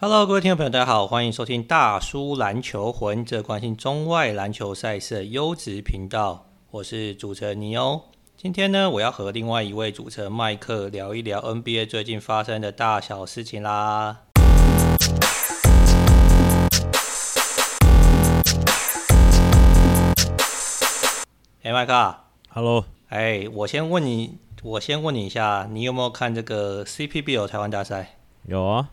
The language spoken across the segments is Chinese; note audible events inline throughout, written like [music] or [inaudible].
Hello，各位听众朋友，大家好，欢迎收听大叔篮球魂，这关心中外篮球赛事的优质频道。我是主持人尼欧。今天呢，我要和另外一位主持人麦克聊一聊 NBA 最近发生的大小事情啦。哎，麦克，Hello，哎，我先问你，我先问你一下，你有没有看这个 CPBL 台湾大赛？有啊。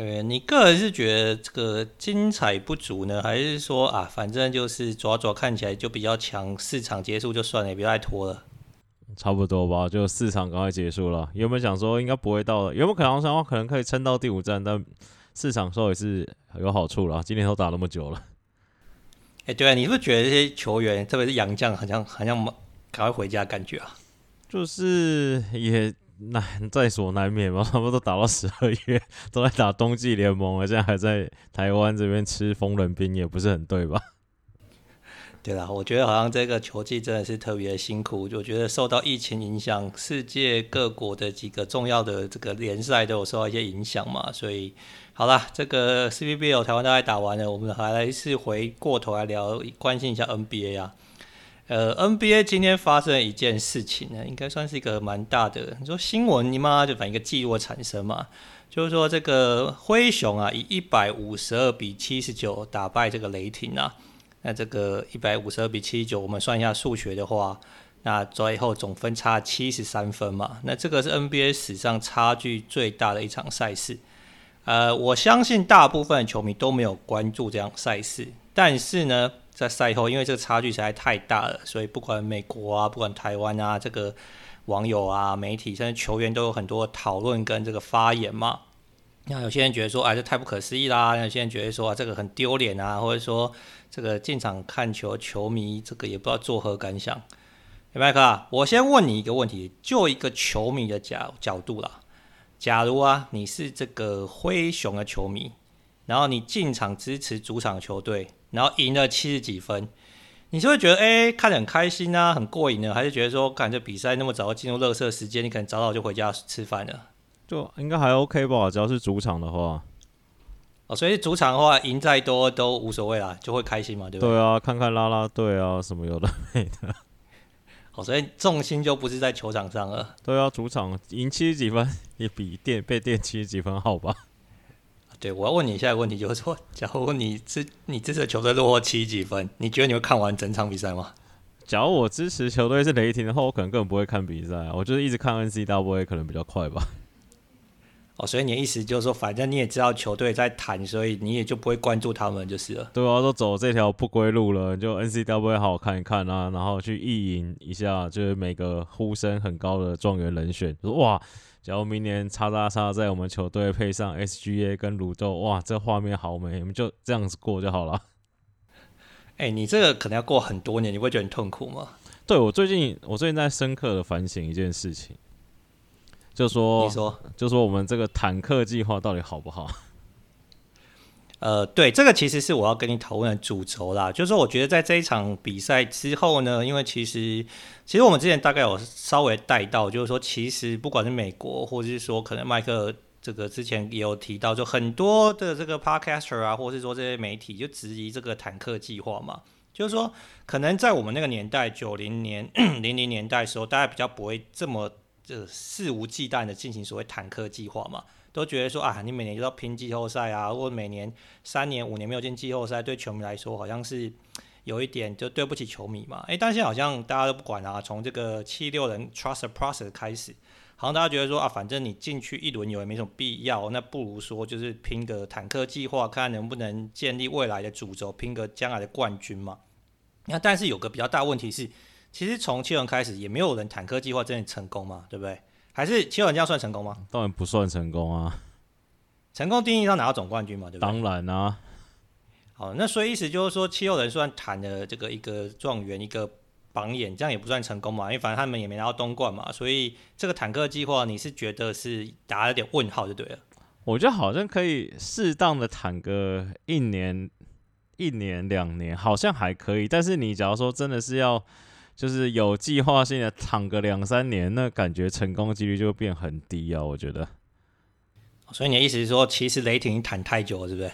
呃，你个人是觉得这个精彩不足呢，还是说啊，反正就是抓抓看起来就比较强，市场结束就算了，也不要再拖了。差不多吧，就市场赶快结束了。有没有想说应该不会到了？有没有可能说可能可以撑到第五站？但市场说也是有好处了。今年都打那么久了。哎、欸，对啊，你是不是觉得这些球员，特别是洋将，好像好像赶快回家感觉啊？就是也。难 [laughs] 在所难免嘛，他们都打到十二月，[laughs] 都在打冬季联盟了，现在还在台湾这边吃风冷冰，也不是很对吧？[laughs] 对啦，我觉得好像这个球季真的是特别辛苦，我觉得受到疫情影响，世界各国的几个重要的这个联赛都有受到一些影响嘛，所以好啦，这个 CBL 台湾大概打完了，我们还是回过头来聊，关心一下 NBA 啊。呃，NBA 今天发生了一件事情呢，应该算是一个蛮大的。你说新闻，你妈就反映一个记录产生嘛？就是说这个灰熊啊，以一百五十二比七十九打败这个雷霆啊。那这个一百五十二比七十九，我们算一下数学的话，那最后总分差七十三分嘛。那这个是 NBA 史上差距最大的一场赛事。呃，我相信大部分球迷都没有关注这样赛事，但是呢。在赛后，因为这个差距实在太大了，所以不管美国啊，不管台湾啊，这个网友啊、媒体甚至球员都有很多讨论跟这个发言嘛。那有些人觉得说，哎，这太不可思议啦；有些人觉得说，啊，这个很丢脸啊，或者说这个进场看球球迷这个也不知道作何感想。麦克，我先问你一个问题，就一个球迷的角角度啦，假如啊，你是这个灰熊的球迷，然后你进场支持主场球队。然后赢了七十几分，你是会觉得哎，看得很开心啊，很过瘾呢？还是觉得说，看这比赛那么早进入垃圾时间，你可能早早就回家吃饭了？就应该还 OK 吧，只要是主场的话。哦，所以主场的话，赢再多都无所谓啦，就会开心嘛，对不对？对啊，看看啦啦队啊，什么有的没的。[laughs] 哦，所以重心就不是在球场上了。对啊，主场赢七十几分也比垫被垫七十几分好吧？对，我要问你下一个问题，就是说，假如你这你支持的球队落后七几分，你觉得你会看完整场比赛吗？假如我支持球队是雷霆的话，我可能根本不会看比赛啊，我就是一直看 N C W A 可能比较快吧。哦，所以你的意思就是说，反正你也知道球队在谈，所以你也就不会关注他们就是了。对啊，都走这条不归路了，就 N C W A 好好看一看啊，然后去意淫一下，就是每个呼声很高的状元人选，说哇。假如明年叉叉叉在我们球队配上 SGA 跟鲁豆，哇，这画面好美，我们就这样子过就好了。[laughs] 哎、欸，你这个可能要过很多年，你会觉得很痛苦吗？对，我最近，我最近在深刻的反省一件事情，就说，你说，就说我们这个坦克计划到底好不好？呃，对，这个其实是我要跟你讨论的主轴啦。就是说，我觉得在这一场比赛之后呢，因为其实，其实我们之前大概有稍微带到，就是说，其实不管是美国，或者是说可能麦克这个之前也有提到，就很多的这个 podcaster 啊，或者是说这些媒体就质疑这个坦克计划嘛。就是说，可能在我们那个年代，九零年、[clears throat] 零零年代的时候，大家比较不会这么这肆无忌惮的进行所谓坦克计划嘛。都觉得说啊，你每年就要拼季后赛啊，或者每年三年五年没有进季后赛，对球迷来说好像是 [tsk] 有一点就对不起球迷嘛。诶，但是好像大家都不管啊，从这个七六人 Trust Process 开始，好像大家觉得说啊，反正你进去一轮游也没什么必要，那不如说就是拼个坦克计划，看能不能建立未来的主轴，拼个将来的冠军嘛。那但是有个比较大问题是，其实从七轮开始也没有人坦克计划真的成功嘛，对不对？还是七六人这样算成功吗？当然不算成功啊！成功定义上拿到总冠军嘛，对不对？当然啊！好，那所以意思就是说，七六人算谈了这个一个状元，一个榜眼，这样也不算成功嘛，因为反正他们也没拿到东冠嘛，所以这个坦克计划，你是觉得是打了点问号就对了？我觉得好像可以适当的坦个一年、一年、两年，好像还可以。但是你假如说真的是要。就是有计划性的躺个两三年，那感觉成功几率就会变很低啊！我觉得。所以你的意思是说，其实雷霆谈太久了，是不是？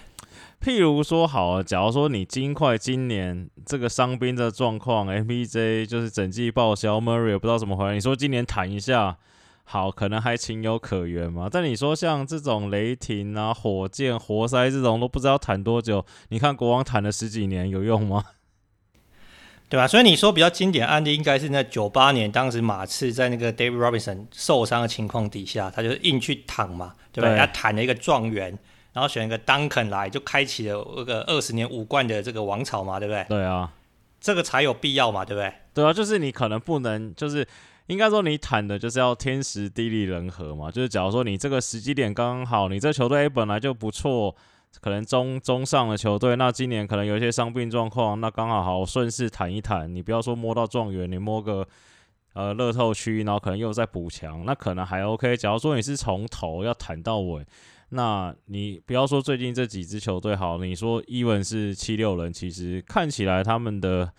譬如说，好啊，假如说你金块今年这个伤兵的状况，MPJ 就是整季报销，Murray 也不知道怎么回来。你说今年谈一下，好，可能还情有可原嘛。但你说像这种雷霆啊、火箭、活塞这种都不知道谈多久，你看国王谈了十几年，有用吗？对吧？所以你说比较经典案例应该是那九八年，当时马刺在那个 David Robinson 受伤的情况底下，他就硬去躺嘛，对吧？对他躺了一个状元。然后选一个 Duncan 来，就开启了那个二十年五冠的这个王朝嘛，对不对？对啊，这个才有必要嘛，对不对？对啊，就是你可能不能，就是应该说你谈的就是要天时地利人和嘛。就是假如说你这个时机点刚刚好，你这球队本来就不错，可能中中上的球队，那今年可能有一些伤病状况，那刚好好顺势谈一谈。你不要说摸到状元，你摸个呃乐透区，然后可能又在补强，那可能还 OK。假如说你是从头要谈到尾。那你不要说最近这几支球队好，你说 Even 是七六人，其实看起来他们的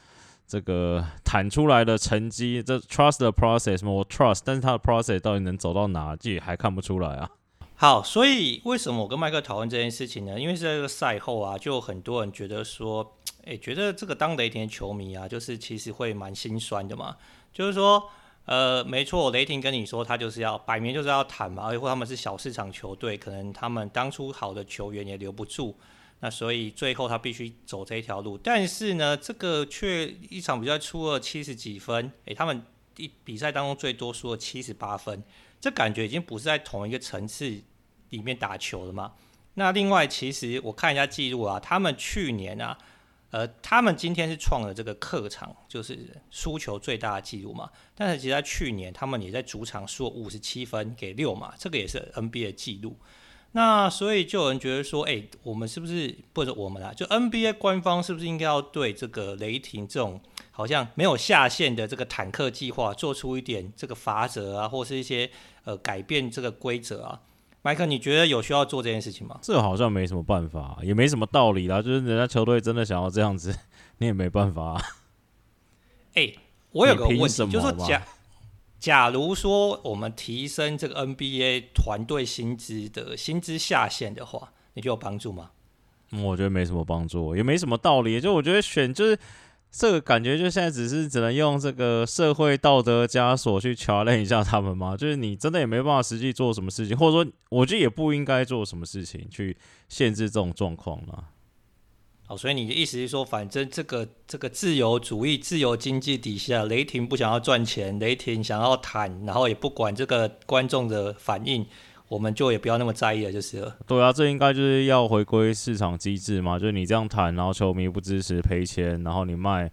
这个弹出来的成绩，这 trust the process more trust，但是他的 process 到底能走到哪，这也还看不出来啊。好，所以为什么我跟麦克讨论这件事情呢？因为在这个赛后啊，就很多人觉得说，诶，[tsk] 觉得这个当雷霆球迷啊，就是其实会蛮心酸的嘛，就是说。呃，没错，雷霆跟你说，他就是要摆明就是要谈嘛，而且他们是小市场球队，可能他们当初好的球员也留不住，那所以最后他必须走这一条路。但是呢，这个却一场比赛出了七十几分，诶，他们一比赛当中最多输了七十八分，这感觉已经不是在同一个层次里面打球了嘛。那另外，其实我看一下记录啊，他们去年啊。呃，他们今天是创了这个客场就是输球最大的记录嘛，但是其实在去年他们也在主场输五十七分给六嘛，这个也是 NBA 记录。那所以就有人觉得说，哎、我们是不是或者我们啊，就 NBA 官方是不是应该要对这个雷霆这种好像没有下限的这个坦克计划做出一点这个法则啊，或是一些呃改变这个规则啊？麦克，你觉得有需要做这件事情吗？这好像没什么办法，也没什么道理啦。[laughs] 就是人家球队真的想要这样子，[laughs] 你也没办法。哎、欸，我有个问题，就是说假假如说我们提升这个 NBA 团队薪资的薪资下限的话，你觉得有帮助吗？嗯，我觉得没什么帮助，也没什么道理。就我觉得选就是。这个感觉就现在只是只能用这个社会道德枷锁去 challenge 一下他们吗？就是你真的也没办法实际做什么事情，或者说我觉得也不应该做什么事情去限制这种状况呢？好，所以你的意思是说，反正这个这个自由主义、自由经济底下，雷霆不想要赚钱，雷霆想要谈，然后也不管这个观众的反应。我们就也不要那么在意了，就是了。对啊，这应该就是要回归市场机制嘛，就是你这样谈，然后球迷不支持赔钱，然后你卖，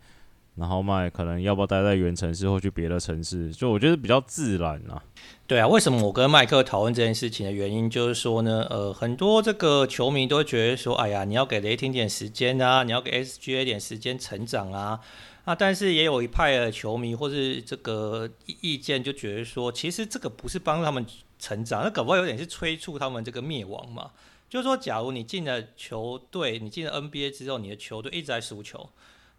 然后卖，可能要不要待在原城市或去别的城市？就我觉得比较自然啊。对啊，为什么我跟麦克讨论这件事情的原因，就是说呢，呃，很多这个球迷都觉得说，哎呀，你要给雷霆点时间啊，你要给 SGA 点时间成长啊。啊，但是也有一派的球迷或是这个意见就觉得说，其实这个不是帮助他们成长，那搞不好有点是催促他们这个灭亡嘛。就是说，假如你进了球队，你进了 NBA 之后，你的球队一直在输球，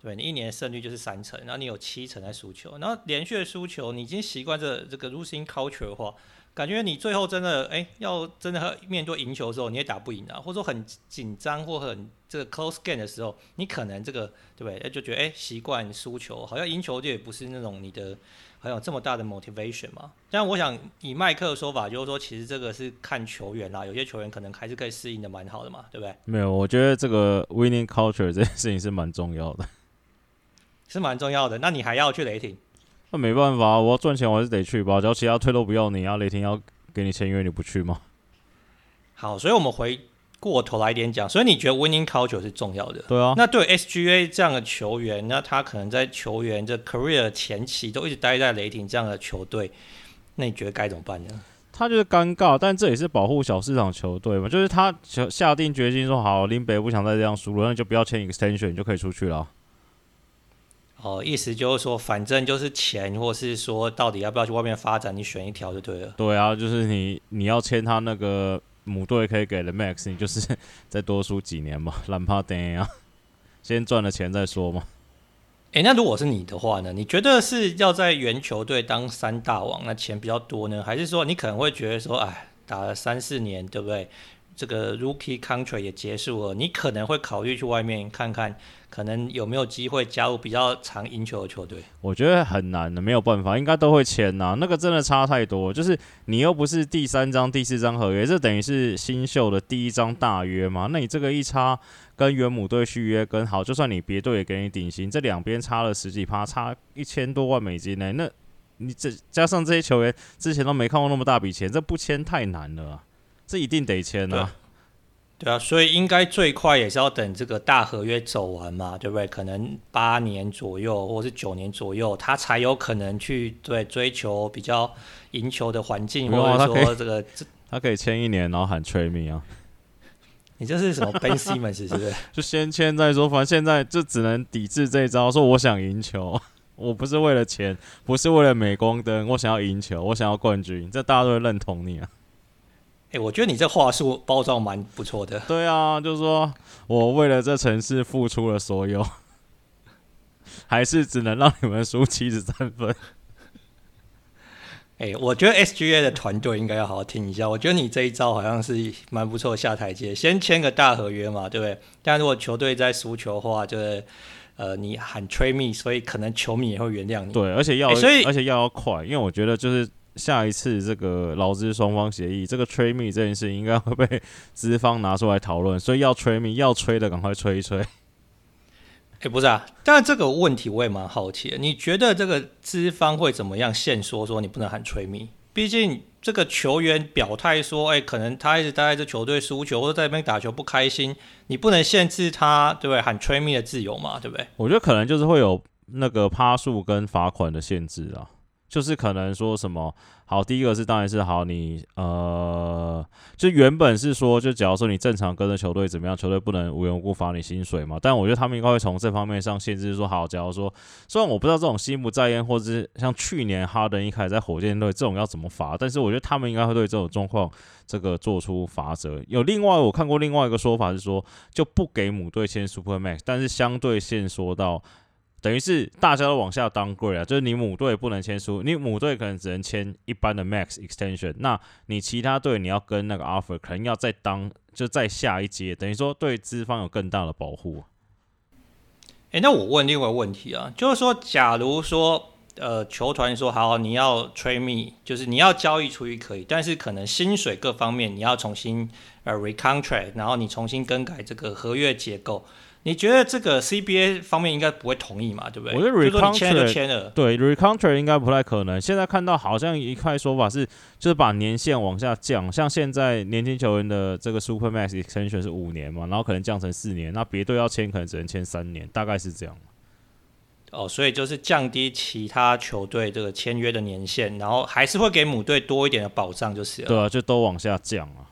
对，你一年胜率就是三成，然后你有七成在输球，然后连续输球，你已经习惯这这个 losing culture 的话。感觉你最后真的哎，要真的面对赢球的时候，你也打不赢啊，或者说很紧张或很这个 close game 的时候，你可能这个对不对？就觉得哎，习惯输球，好像赢球就也不是那种你的好像有这么大的 motivation 嘛。但我想以麦克的说法，就是说其实这个是看球员啦，有些球员可能还是可以适应的蛮好的嘛，对不对？没有，我觉得这个 winning culture 这件事情是蛮重要的，是蛮重要的。那你还要去雷霆？那没办法，我要赚钱，我还是得去吧。只要其他退都不要你，啊，雷霆要给你签约，你不去吗？好，所以我们回过头来一点讲，所以你觉得 winning culture 是重要的？对啊。那对 SGA 这样的球员，那他可能在球员这 career 前期都一直待在雷霆这样的球队，那你觉得该怎么办呢？他就是尴尬，但这也是保护小市场球队嘛，就是他下定决心说好，林北不想再这样输了，那就不要签 extension，你就可以出去了。哦，意思就是说，反正就是钱，或是说到底要不要去外面发展，你选一条就对了。对啊，就是你你要签他那个母队可以给的 max，你就是 [laughs] 再多输几年嘛，[laughs] 懒怕等啊，先赚了钱再说嘛。诶、那如果是你的话呢？你觉得是要在原球队当三大王，那钱比较多呢，还是说你可能会觉得说，哎，打了三四年，对不对？这个 rookie contract 也结束了，你可能会考虑去外面看看，可能有没有机会加入比较常赢球的球队。我觉得很难的，没有办法，应该都会签呐、啊。那个真的差太多，就是你又不是第三张、第四张合约，这等于是新秀的第一张大约嘛。那你这个一差，跟原母队续约跟好，就算你别队也给你顶薪，这两边差了十几趴，差一千多万美金呢。那你这加上这些球员之前都没看过那么大笔钱，这不签太难了、这一定得签啊对！啊，所以应该最快也是要等这个大合约走完嘛，对不对？可能八年左右，或是九年左右，他才有可能去对追求比较赢球的环境，或者说这个他可以签一年，然后喊 trade me 啊！[laughs] 你这是什么 Ben Simmons 是不是？[laughs] 就先签再说，反正现在就只能抵制这一招，说我想赢球，[laughs] 我不是为了钱，不是为了镁光灯，我想要赢球，我想要冠军，这大家都会认同你啊！欸、我觉得你这话术包装蛮不错的。对啊，就是说我为了这城市付出了所有，[laughs] 还是只能让你们输七十三分。[laughs] 哎、欸，我觉得 SGA 的团队应该要好好听一下。我觉得你这一招好像是蛮不错，下台阶，先签个大合约嘛，对不对？但如果球队在输球的话，就是呃，你喊 trade me，所以可能球迷也会原谅你。对，而且要，欸、所以而且要要快，因为我觉得就是。下一次这个劳资双方协议，这个 trade me 这件事应该会被资方拿出来讨论，所以要 trade me 要吹的赶快吹一吹。哎、欸，不是啊，但这个问题我也蛮好奇的，你觉得这个资方会怎么样限缩说你不能喊 trade me？毕竟这个球员表态说，哎、欸，可能他一直待在这球队输球或者在那边打球不开心，你不能限制他，对不对？喊 trade me 的自由嘛，对不对？我觉得可能就是会有那个趴数跟罚款的限制啊。就是可能说什么好，第一个是当然是好，你呃，就原本是说，就假如说你正常跟着球队怎么样，球队不能无缘无故罚你薪水嘛。但我觉得他们应该会从这方面上限制说，好，假如说虽然我不知道这种心不在焉，或者是像去年哈登一开始在火箭队这种要怎么罚，但是我觉得他们应该会对这种状况这个做出罚则。有另外我看过另外一个说法是说，就不给母队签 Super Max，但是相对限缩到。等于是大家都往下 downgrade 啊，就是你母队不能签书，你母队可能只能签一般的 max extension，那你其他队你要跟那个 offer 可能要再当就再下一阶，等于说对资方有更大的保护。诶，那我问另外一个问题啊，就是说，假如说呃球团说好你要 trade me，就是你要交易出去可以，但是可能薪水各方面你要重新呃 recontract，然后你重新更改这个合约结构。你觉得这个 CBA 方面应该不会同意嘛？对不对？我觉得 recontract 签了签了，对 recontract 应该不太可能。现在看到好像一块说法是，就是把年限往下降，像现在年轻球员的这个 super max extension 是五年嘛，然后可能降成四年，那别队要签可能只能签三年，大概是这样。哦，所以就是降低其他球队这个签约的年限，然后还是会给母队多一点的保障，就是了。对啊，就都往下降啊。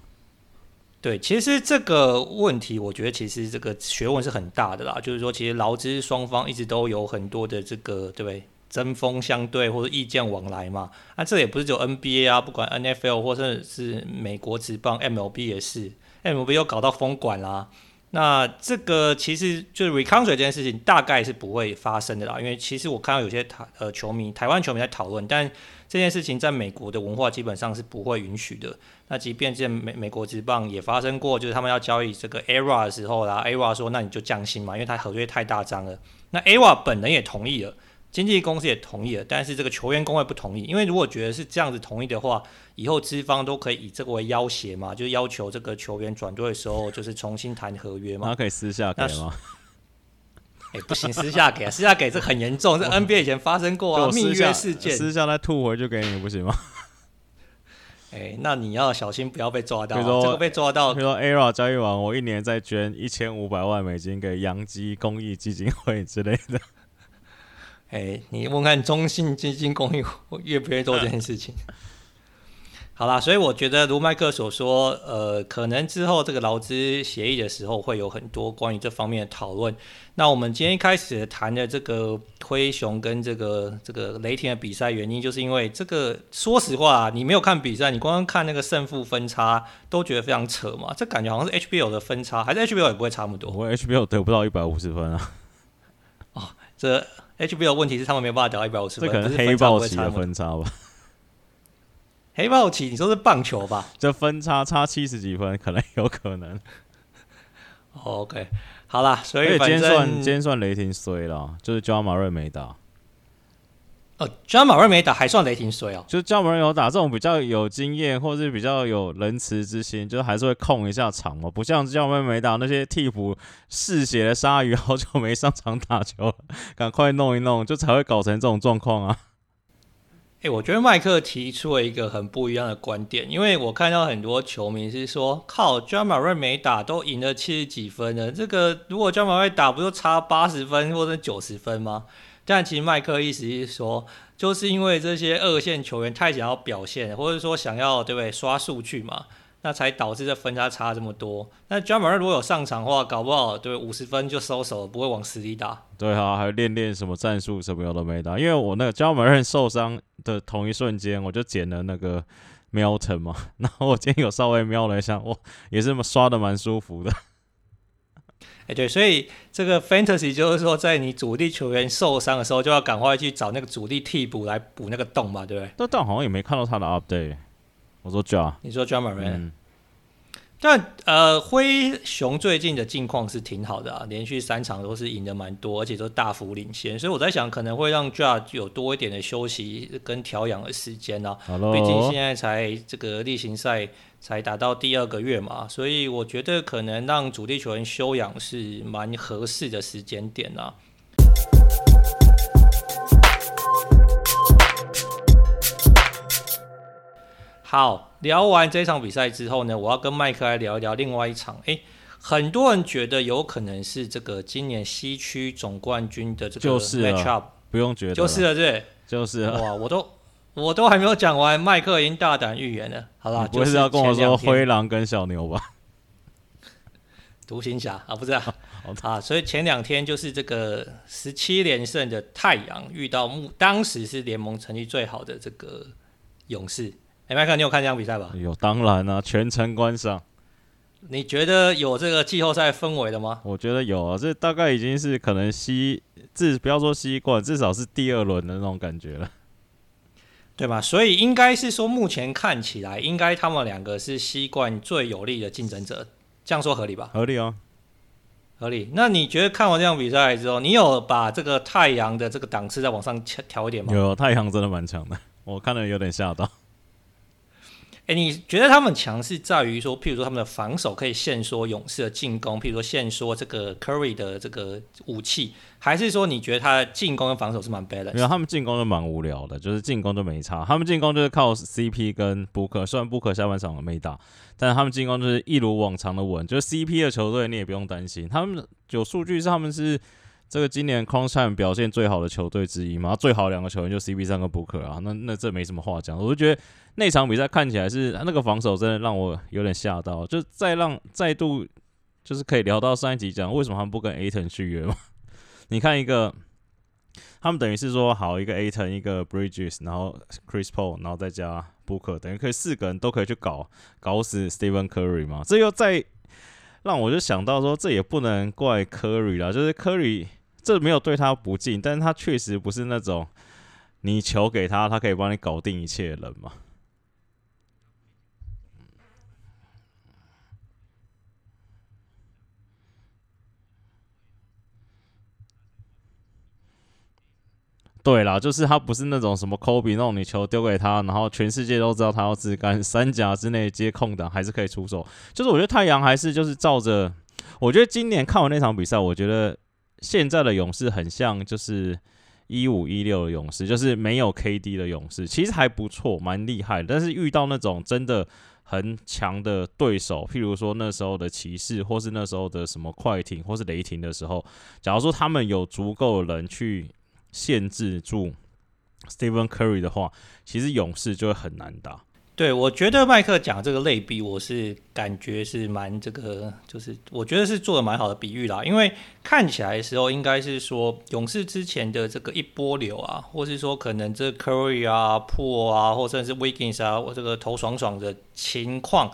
对，其实这个问题，我觉得其实这个学问是很大的啦。就是说，其实劳资双方一直都有很多的这个，对不对？针锋相对或者意见往来嘛。那、啊、这也不是只有 NBA 啊，不管 NFL 或者是美国职棒 MLB 也是，MLB 又搞到封管啦。那这个其实就是 recovery 这件事情，大概是不会发生的啦。因为其实我看到有些台呃球迷，台湾球迷在讨论，但这件事情在美国的文化基本上是不会允许的。那即便在美美国职棒也发生过，就是他们要交易这个 ERA 的时候啦，ERA 说那你就降薪嘛，因为他合约太大张了。那 ERA 本人也同意了，经纪公司也同意了，但是这个球员工会不同意，因为如果觉得是这样子同意的话，以后资方都可以以这个为要挟嘛，就要求这个球员转队的时候就是重新谈合约嘛。那可以私下给吗？哎、欸，不行，私下给，私下给这很严重，这 NBA 以前发生过啊，蜜月事件，私下再吐回就给你，不行吗？[laughs] 哎、欸，那你要小心，不要被抓到。比如说这个被抓到，比如说 ERA 交易完，我一年再捐一千五百万美金给洋基公益基金会之类的。哎、欸，你问看中信基金公益愿不愿意做这件事情？好啦，所以我觉得如麦克所说，呃，可能之后这个劳资协议的时候会有很多关于这方面的讨论。那我们今天一开始谈的这个灰熊跟这个这个雷霆的比赛原因，就是因为这个说实话，你没有看比赛，你光看那个胜负分差都觉得非常扯嘛。这感觉好像是 HBL 的分差，还是 HBL 也不会差那么多。我 HBL 得不到一百五十分啊。哦，这 HBL 问题是他们没有办法打到一百五十分，这可能黑豹起的分差吧。黑豹旗，你说是棒球吧？这分差差七十几分，可能有可能。OK，好啦，所以今天算今天算雷霆衰了，就是 Ja Morant 没打。哦，Ja Morant 没打还算雷霆衰哦。就是 Ja Morant 有打，这种比较有经验或是比较有仁慈之心，就是还是会控一下场嘛。不像 Ja Morant 没打那些替补嗜血的鲨鱼，[laughs] 好久没上场打球了，赶快弄一弄，就才会搞成这种状况啊。哎、欸，我觉得麦克提出了一个很不一样的观点，因为我看到很多球迷是说，靠，Ja Morant 没打都赢了七十几分了，这个如果 Ja Morant 打，不就差八十分或者九十分吗？但其实麦克意思是说，就是因为这些二线球员太想要表现，或者说想要对不对刷数据嘛。那才导致这分差差这么多。那 Ja Morant 如果有上场的话，搞不好对五十分就收手，不会往死里打。对啊，还练练什么战术什么的都没打。因为我那个 Ja Morant 受伤的同一瞬间，我就捡了那个 Melton 嘛。[laughs] 然后我今天有稍微瞄了一下，哇，也是刷的蛮舒服的。哎、欸，对，所以这个 Fantasy 就是说，在你主力球员受伤的时候，就要赶快去找那个主力替补来补那个洞嘛，对不对？但但好像也没看到他的 update。我说 Ja，你说 Ja Morant，嗯，但呃，灰熊最近的近况是挺好的啊，连续三场都是赢的蛮多，而且都大幅领先，所以我在想可能会让 Ja 有多一点的休息跟调养的时间呢、啊。毕竟现在才这个例行赛才打到第二个月嘛，所以我觉得可能让主力球员休养是蛮合适的时间点啊。好，聊完这场比赛之后呢，我要跟麦克来聊一聊另外一场。诶，很多人觉得有可能是这个今年西区总冠军的这个 matchup，不用觉得，就是了，对，就是哇，我都我都还没有讲完，麦克已经大胆预言了。好了，不是要跟我说灰狼跟小牛吧？独行侠啊，不是啊，[laughs] 啊，所以前两天就是这个十七连胜的太阳遇到目当时是联盟成绩最好的这个勇士。哎，麦克，你有看这场比赛吧？有，当然啊，全程观赏。你觉得有这个季后赛氛围的吗？我觉得有啊，这大概已经是可能西至不要说西冠，至少是第二轮的那种感觉了，对吧？所以应该是说，目前看起来，应该他们两个是西冠最有力的竞争者，这样说合理吧？合理哦，合理。那你觉得看完这场比赛之后，你有把这个太阳的这个档次再往上调调一点吗？有，太阳真的蛮强的，我看了有点吓到。哎、欸，你觉得他们强是在于说，譬如说他们的防守可以限缩勇士的进攻，譬如说限缩这个 Curry 的这个武器，还是说你觉得他的进攻跟防守是蛮 balance？没有，他们进攻就蛮无聊的，就是进攻就没差。他们进攻就是靠 CP 跟 Booker，虽然 Booker 下半场没打，但是他们进攻就是一如往常的稳。就是 CP 的球队你也不用担心，他们有数据是他们是。这个今年 Crunch Time 表现最好的球队之一嘛，最好两个球员就 C B 三跟 Booker 啊，那那这没什么话讲。我就觉得那场比赛看起来是那个防守真的让我有点吓到，就再让再度就是可以聊到上一集讲为什么他们不跟 Aton 续约嘛？[laughs] 你看一个，他们等于是说好一个 Aton 一个 Bridges，然后 Chris Paul，然后再加 Booker，等于可以四个人都可以去搞搞死 Stephen Curry 嘛？这又再让我就想到说，这也不能怪 Curry 啦，就是 Curry。这没有对他不敬，但是他确实不是那种你球给他，他可以帮你搞定一切的人嘛。对啦，就是他不是那种什么科比那种，你球丢给他，然后全世界都知道他要自干，三甲之内接空档还是可以出手。就是我觉得太阳还是就是照着，我觉得今年看完那场比赛，我觉得。现在的勇士很像就是一五一六的勇士，就是没有 KD 的勇士，其实还不错，蛮厉害。但是遇到那种真的很强的对手，譬如说那时候的骑士，或是那时候的什么快艇，或是雷霆的时候，假如说他们有足够的人去限制住 Stephen Curry 的话，其实勇士就会很难打。对，我觉得麦克讲这个类比，我是感觉是蛮这个，就是我觉得是做的蛮好的比喻啦。因为看起来的时候，应该是说勇士之前的这个一波流啊，或是说可能这 Curry 啊、pool 啊，或者是 Wiggins 啊，我这个投爽爽的情况，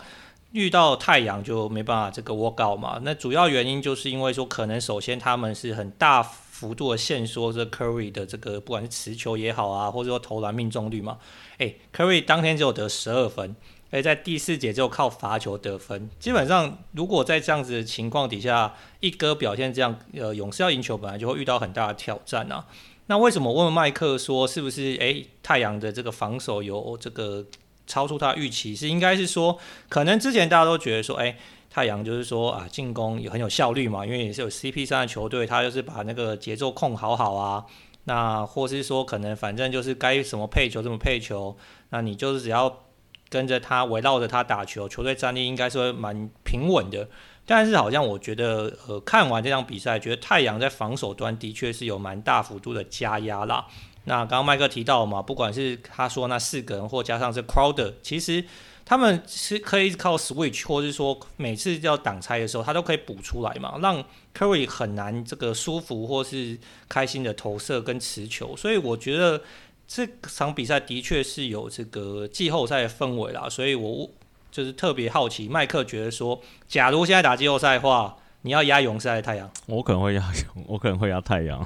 遇到太阳就没办法这个 work out 嘛。那主要原因就是因为说，可能首先他们是很大幅度的限缩这 Curry 的这个不管是持球也好啊，或者说投篮命中率嘛。诶，Curry 当天只有得十二分，诶，在第四节就靠罚球得分。基本上，如果在这样子的情况底下，一哥表现这样，呃，勇士要赢球本来就会遇到很大的挑战啊。那为什么问麦克说是不是？诶，太阳的这个防守有这个超出他预期，是应该是说，可能之前大家都觉得说，诶。太阳就是说啊，进攻也很有效率嘛，因为也是有 CP 三的球队，他就是把那个节奏控好好啊。那或是说，可能反正就是该什么配球怎么配球，那你就是只要跟着他围绕着他打球，球队战力应该是蛮平稳的。但是好像我觉得，呃，看完这场比赛，觉得太阳在防守端的确是有蛮大幅度的加压啦。那刚刚麦克提到嘛，不管是他说那四个人，或加上这 Crowder，其实。他们是可以靠 switch，或是说每次要挡拆的时候，他都可以补出来嘛，让 Curry 很难这个舒服或是开心的投射跟持球。所以我觉得这场比赛的确是有这个季后赛的氛围啦。所以我就是特别好奇，麦克觉得说，假如现在打季后赛的话，你要压勇士还是太阳？我可能会压勇，我可能会压太阳。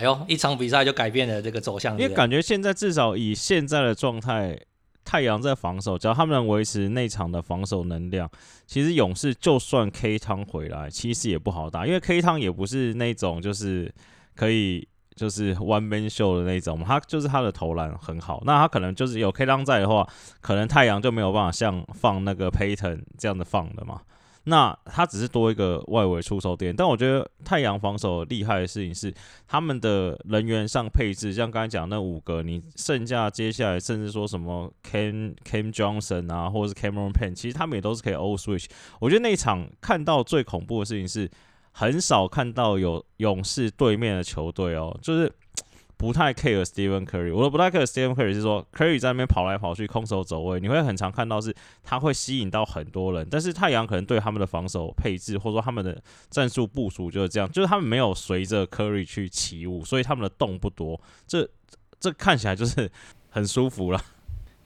哎呦，一场比赛就改变了这个走向，因为感觉现在至少以现在的状态。太阳在防守，只要他们能维持内场的防守能量，其实勇士就算 K 汤回来，其实也不好打，因为 K 汤也不是那种就是可以就是 one man show 的那种，他就是他的投篮很好，那他可能就是有 K 汤在的话，可能太阳就没有办法像放那个 Payton 这样的放的嘛。那他只是多一个外围出手点，但我觉得太阳防守厉害的事情是他们的人员上配置，像刚才讲那五个，你剩下接下来甚至说什么 Cam Cam Johnson 啊，或者是 Cameron Payne，其实他们也都是可以 all switch。我觉得那一场看到最恐怖的事情是，很少看到有勇士对面的球队哦，就是。不太 care Stephen Curry，我都不太 care Stephen Curry 是说 Curry 在那边跑来跑去，空手走位，你会很常看到是他会吸引到很多人，但是太阳可能对他们的防守配置或者说他们的战术部署就是这样，就是他们没有随着 Curry 去起舞，所以他们的动不多，这这看起来就是很舒服了。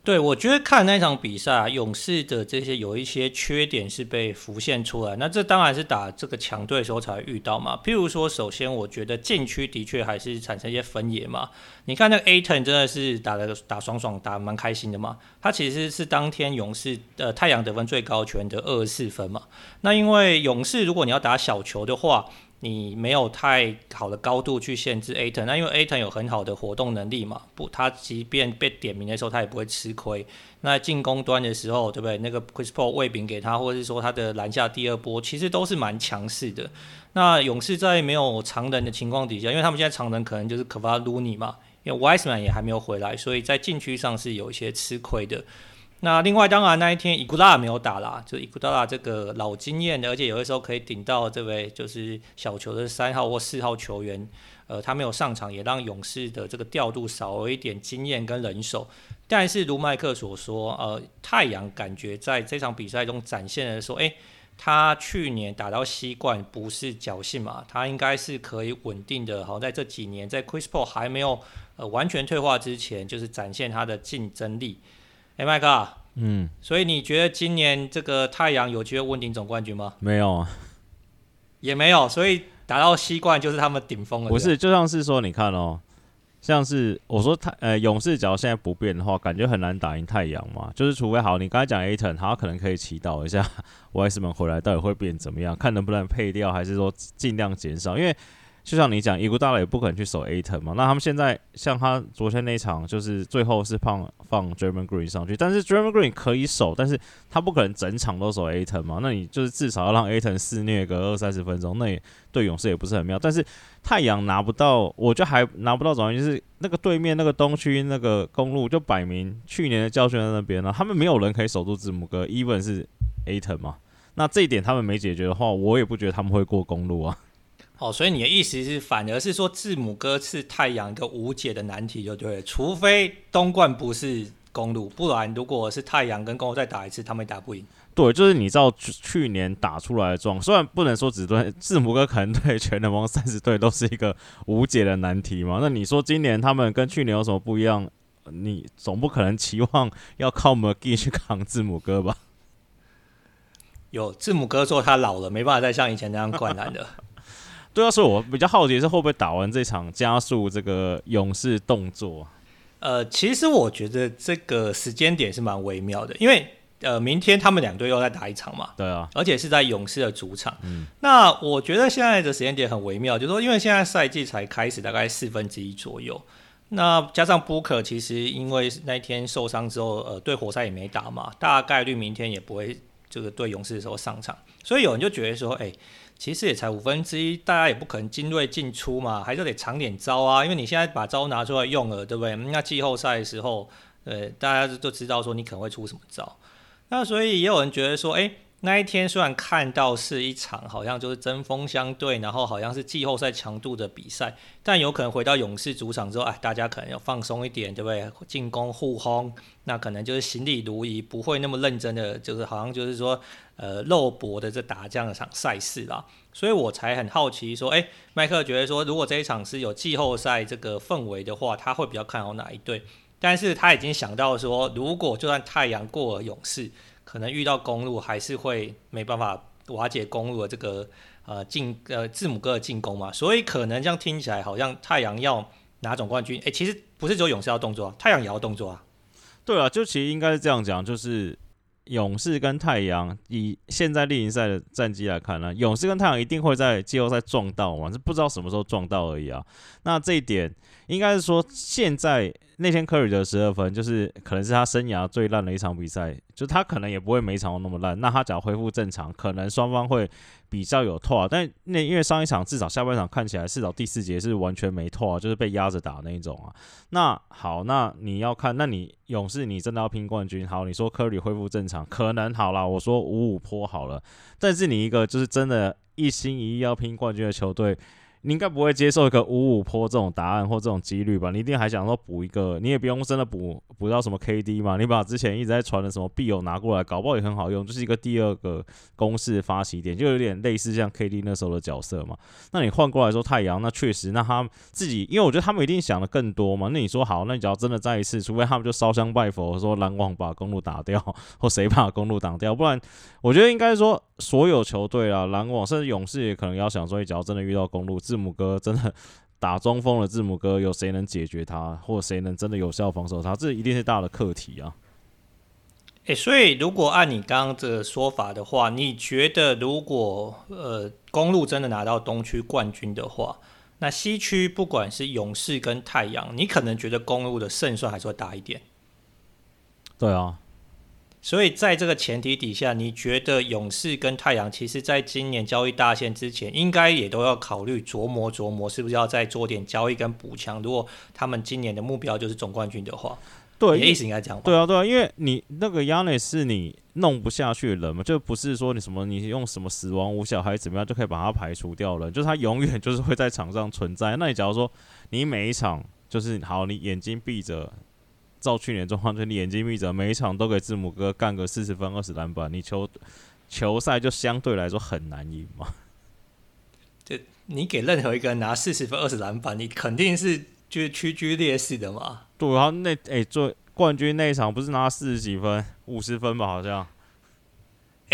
对，我觉得看那场比赛啊，勇士的这些有一些缺点是被浮现出来。那这当然是打这个强队的时候才会遇到嘛。譬如说，首先我觉得禁区的确还是产生一些分野嘛。你看那个 Aton 真的是打的打爽爽，打蛮开心的嘛。他其实是当天勇士呃太阳得分最高，全得二十四分嘛。那因为勇士如果你要打小球的话，你没有太好的高度去限制 Ayton，那因为 Ayton 有很好的活动能力嘛，不，他即便被点名的时候，他也不会吃亏。那进攻端的时候，对不对？那个 Chris Paul 喂饼给他，或者是说他的篮下第二波，其实都是蛮强势的。那勇士在没有长人的情况底下，因为他们现在长人可能就是 Kevon Looney 嘛，因为 Wiseman 也还没有回来，所以在禁区上是有一些吃亏的。那另外，当然那一天伊古拉没有打啦，就伊古拉这个老经验的，而且有的时候可以顶到这位就是小球的三号或四号球员，呃，他没有上场，也让勇士的这个调度少了一点经验跟人手。但是如麦克所说，呃，太阳感觉在这场比赛中展现的说，诶，他去年打到西冠不是侥幸嘛，他应该是可以稳定的，好在这几年在 Chris Paul 还没有呃完全退化之前，就是展现他的竞争力。哎，麦克，嗯，所以你觉得今年这个太阳有机会问鼎总冠军吗？没有啊，也没有，所以打到西冠就是他们顶峰了。不是，就像是说，你看哦，像是我说太呃勇士，只要现在不变的话，感觉很难打赢太阳嘛。就是除非好，你刚才讲 Ayton，他可能可以祈祷一下 [laughs] Wiseman 回来到底会变怎么样，看能不能配掉，还是说尽量减少，因为。就像你讲，伊古达拉也不可能去守 Aton 嘛。那他们现在像他昨天那场，就是最后是放放 d r a m o n Green 上去，但是 d r a m o n Green 可以守，但是他不可能整场都守 Aton 嘛。那你就是至少要让 Aton 肆虐个二三十分钟，那也对勇士也不是很妙。但是太阳拿不到，我就还拿不到总冠军，就是那个对面那个东区那个公路就摆明去年的教训在那边了，他们没有人可以守住字母哥，even 是 Aton 嘛。那这一点他们没解决的话，我也不觉得他们会过公路啊。哦，所以你的意思是，反而是说字母哥是太阳一个无解的难题，就对了。除非东冠不是公路，不然如果是太阳跟公路再打一次，他们也打不赢。对，就是你知道去年打出来的状，虽然不能说只对字母哥，可能对全联盟三十队都是一个无解的难题嘛。那你说今年他们跟去年有什么不一样？你总不可能期望要靠 McGee 去扛字母哥吧？有字母哥说他老了，没办法再像以前那样灌篮的。[laughs] 对啊，所以我比较好奇是会不会打完这场加速这个勇士动作？呃，其实我觉得这个时间点是蛮微妙的，因为呃，明天他们两队又在打一场嘛，对啊，而且是在勇士的主场。嗯，那我觉得现在的时间点很微妙，就是说，因为现在赛季才开始，大概四分之一左右。那加上 Booker 其实因为那天受伤之后，呃，对活塞也没打嘛，大概率明天也不会这个对勇士的时候上场，所以有人就觉得说，哎。其实也才五分之一，大家也不可能精锐进出嘛，还是得藏点招啊。因为你现在把招拿出来用了，对不对？那季后赛的时候，呃，大家就知道说你可能会出什么招。那所以也有人觉得说，诶，那一天虽然看到是一场好像就是针锋相对，然后好像是季后赛强度的比赛，但有可能回到勇士主场之后，哎，大家可能要放松一点，对不对？进攻互轰，那可能就是行礼如仪，不会那么认真的，就是好像就是说。呃，肉搏的这打这样的场赛事啦，所以我才很好奇说，诶，麦克觉得说，如果这一场是有季后赛这个氛围的话，他会比较看好哪一队？但是他已经想到说，如果就算太阳过了勇士，可能遇到公路还是会没办法瓦解公路的这个呃进呃字母哥的进攻嘛，所以可能这样听起来好像太阳要拿总冠军，诶，其实不是只有勇士要动作啊，太阳也要动作啊。对啊，就其实应该是这样讲，就是。勇士跟太阳以现在例行赛的战绩来看呢，勇士跟太阳一定会在季后赛撞到嘛，是不知道什么时候撞到而已啊。那这一点应该是说，现在那天科里的十二分，就是可能是他生涯最烂的一场比赛，就他可能也不会每场都那么烂。那他只要恢复正常，可能双方会。比较有拓，但那因为上一场至少下半场看起来至少第四节是完全没拓，就是被压着打那一种啊。那好，那你要看，那你勇士你真的要拼冠军？好，你说科里恢复正常，可能好了，我说五五坡好了。但是你一个就是真的一心一意要拼冠军的球队。你应该不会接受一个五五坡这种答案或这种几率吧？你一定还想说补一个，你也不用真的补补到什么 KD 嘛？你把之前一直在传的什么必有拿过来，搞不好也很好用，就是一个第二个攻势发起点，就有点类似像 KD 那时候的角色嘛。那你换过来说太阳，那确实，那他自己，因为我觉得他们一定想的更多嘛。那你说好，那你只要真的再一次，除非他们就烧香拜佛，说篮网把公路打掉，或谁把公路挡掉，不然我觉得应该说所有球队啊，篮网甚至勇士也可能要想说，你只要真的遇到公路。字母哥真的打中锋的字母哥，有谁能解决他，或谁能真的有效防守他？这一定是大的课题啊！诶、欸，所以如果按你刚刚这个说法的话，你觉得如果呃公路真的拿到东区冠军的话，那西区不管是勇士跟太阳，你可能觉得公路的胜算还是会大一点？对啊。所以在这个前提底下，你觉得勇士跟太阳其实在今年交易大限之前，应该也都要考虑琢磨琢磨，是不是要再做点交易跟补强？如果他们今年的目标就是总冠军的话，对，意思应该这样。对啊，对啊，因为你那个 Giannis 是你弄不下去的人嘛，就不是说你什么你用什么死亡五小还是怎么样就可以把他排除掉了，就是他永远就是会在场上存在。那你假如说你每一场就是好，你眼睛闭着。照去年状况，就你眼睛闭着，每一场都给字母哥干个四十分、二十篮板，你球球赛就相对来说很难赢嘛。[laughs] 就你给任何一个人拿四十分、二十篮板，你肯定是就是屈居劣势的嘛。对啊，那哎，做、欸、冠军那一场不是拿四十几分、五十分吧？好像。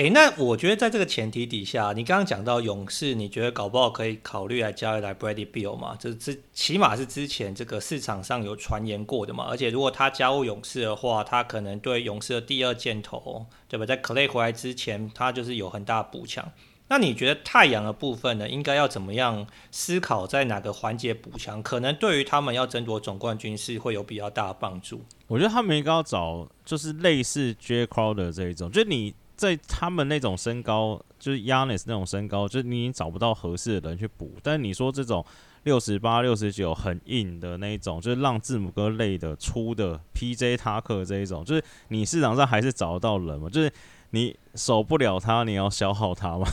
诶、那我觉得在这个前提底下，你刚刚讲到勇士，你觉得搞不好可以考虑来交易来 Brady Bill 嘛？这这起码是之前这个市场上有传言过的嘛。而且如果他加入勇士的话，他可能对勇士的第二箭头，对吧？在 Clay 回来之前，他就是有很大补强。那你觉得太阳的部分呢？应该要怎么样思考，在哪个环节补强？可能对于他们要争夺总冠军是会有比较大的帮助。我觉得他们应该要找就是类似 Jae Crowder 这一种，就是你。在他们那种身高，就是 Yanis 那种身高，就是你已经找不到合适的人去补。但是你说这种六十八、六十九很硬的那一种，就是让字母哥累的粗的 PJ 塔克这一种，就是你市场上还是找得到人嘛？就是你守不了他，你要消耗他嘛？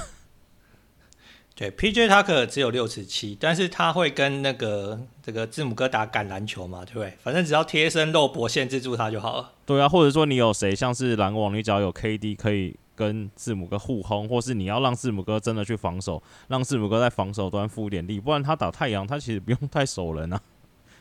对，PJ 塔克只有六尺七，但是他会跟那个这个字母哥打橄榄球嘛？对不对？反正只要贴身肉搏限制住他就好了。对啊，或者说你有谁像是篮网，你只要有 KD 可以跟字母哥互轰，或是你要让字母哥真的去防守，让字母哥在防守端付一点力，不然他打太阳，他其实不用太守人啊，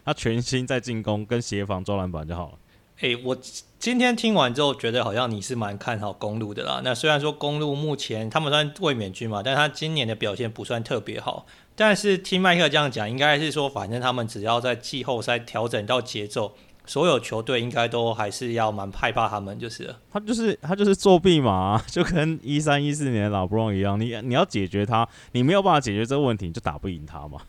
他全心在进攻跟协防抓篮板就好了。哎、欸，我今天听完之后，觉得好像你是蛮看好公路的啦。那虽然说公路目前他们算卫冕军嘛，但他今年的表现不算特别好。但是听麦克这样讲，应该是说，反正他们只要在季后赛调整到节奏，所有球队应该都还是要蛮害怕他们，就是。他就是他就是作弊嘛，[laughs] 就跟一三一四年老布朗一样，你你要解决他，你没有办法解决这个问题，你就打不赢他嘛。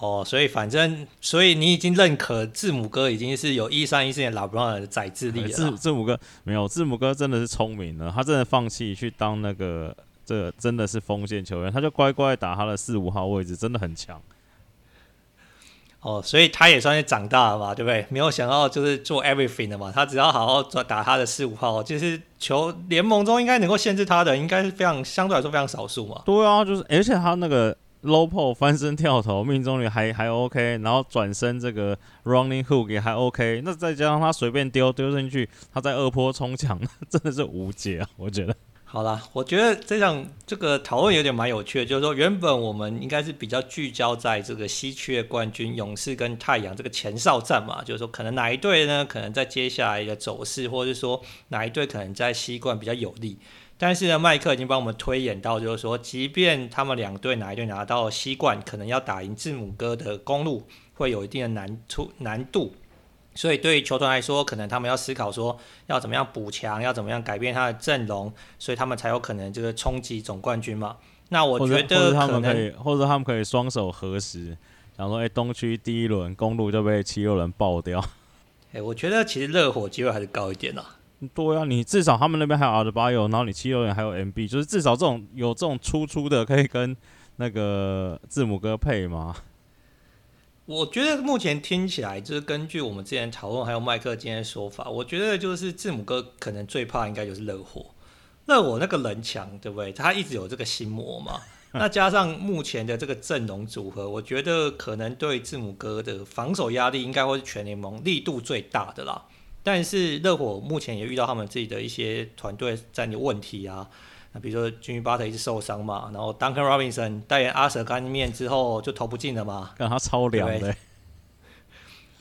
哦，所以反正，所以你已经认可字母哥已经是有一三一四年拉布朗的宰制力了。字字母哥没有，字母哥真的是聪明了，他真的放弃去当那个这个真的是锋线球员，他就乖乖打他的四五号位置，真的很强。[laughs] 哦，所以他也算是长大了嘛，对不对？没有想到就是做 everything 的嘛，他只要好好做打他的四五号，就是球联盟中应该能够限制他的，应该是非常相对来说非常少数嘛。对啊，就是而且他那个。Low p o 翻身跳投命中率还还 OK，然后转身这个 running hook 也还 OK，那再加上他随便丢丢进去，他在二坡冲墙，[laughs] 真的是无解啊！我觉得。好啦，我觉得这场这个讨论有点蛮有趣的，就是说原本我们应该是比较聚焦在这个西区的冠军勇士跟太阳这个前哨战嘛，就是说可能哪一队呢，可能在接下来的走势，或者是说哪一队可能在西冠比较有利。但是呢，麦克已经帮我们推演到，就是说，即便他们两队哪一队拿到西冠，可能要打赢字母哥的公路，会有一定的难出难度。所以对于球团来说，可能他们要思考说，要怎么样补强，要怎么样改变他的阵容，所以他们才有可能这个冲击总冠军嘛。那我觉得他们可以，或者他们可以双手合十，然后说，哎，东区第一轮公路就被七六人爆掉。哎，我觉得其实热火机会还是高一点啦。对啊，你至少他们那边还有阿德巴约，然后你七六人还有 MB，就是至少这种有这种粗粗的可以跟那个字母哥配吗？我觉得目前听起来就是根据我们之前讨论还有麦克今天的说法，我觉得就是字母哥可能最怕应该就是热火，热火那个人强对不对？他一直有这个心魔嘛，[laughs] 那加上目前的这个阵容组合，我觉得可能对字母哥的防守压力应该会是全联盟力度最大的啦。但是热火目前也遇到他们自己的一些团队战的问题啊，那比如说吉米巴特一直受伤嘛，然后 Duncan Robinson 代言阿舍干面之后就投不进了嘛，让他超凉的。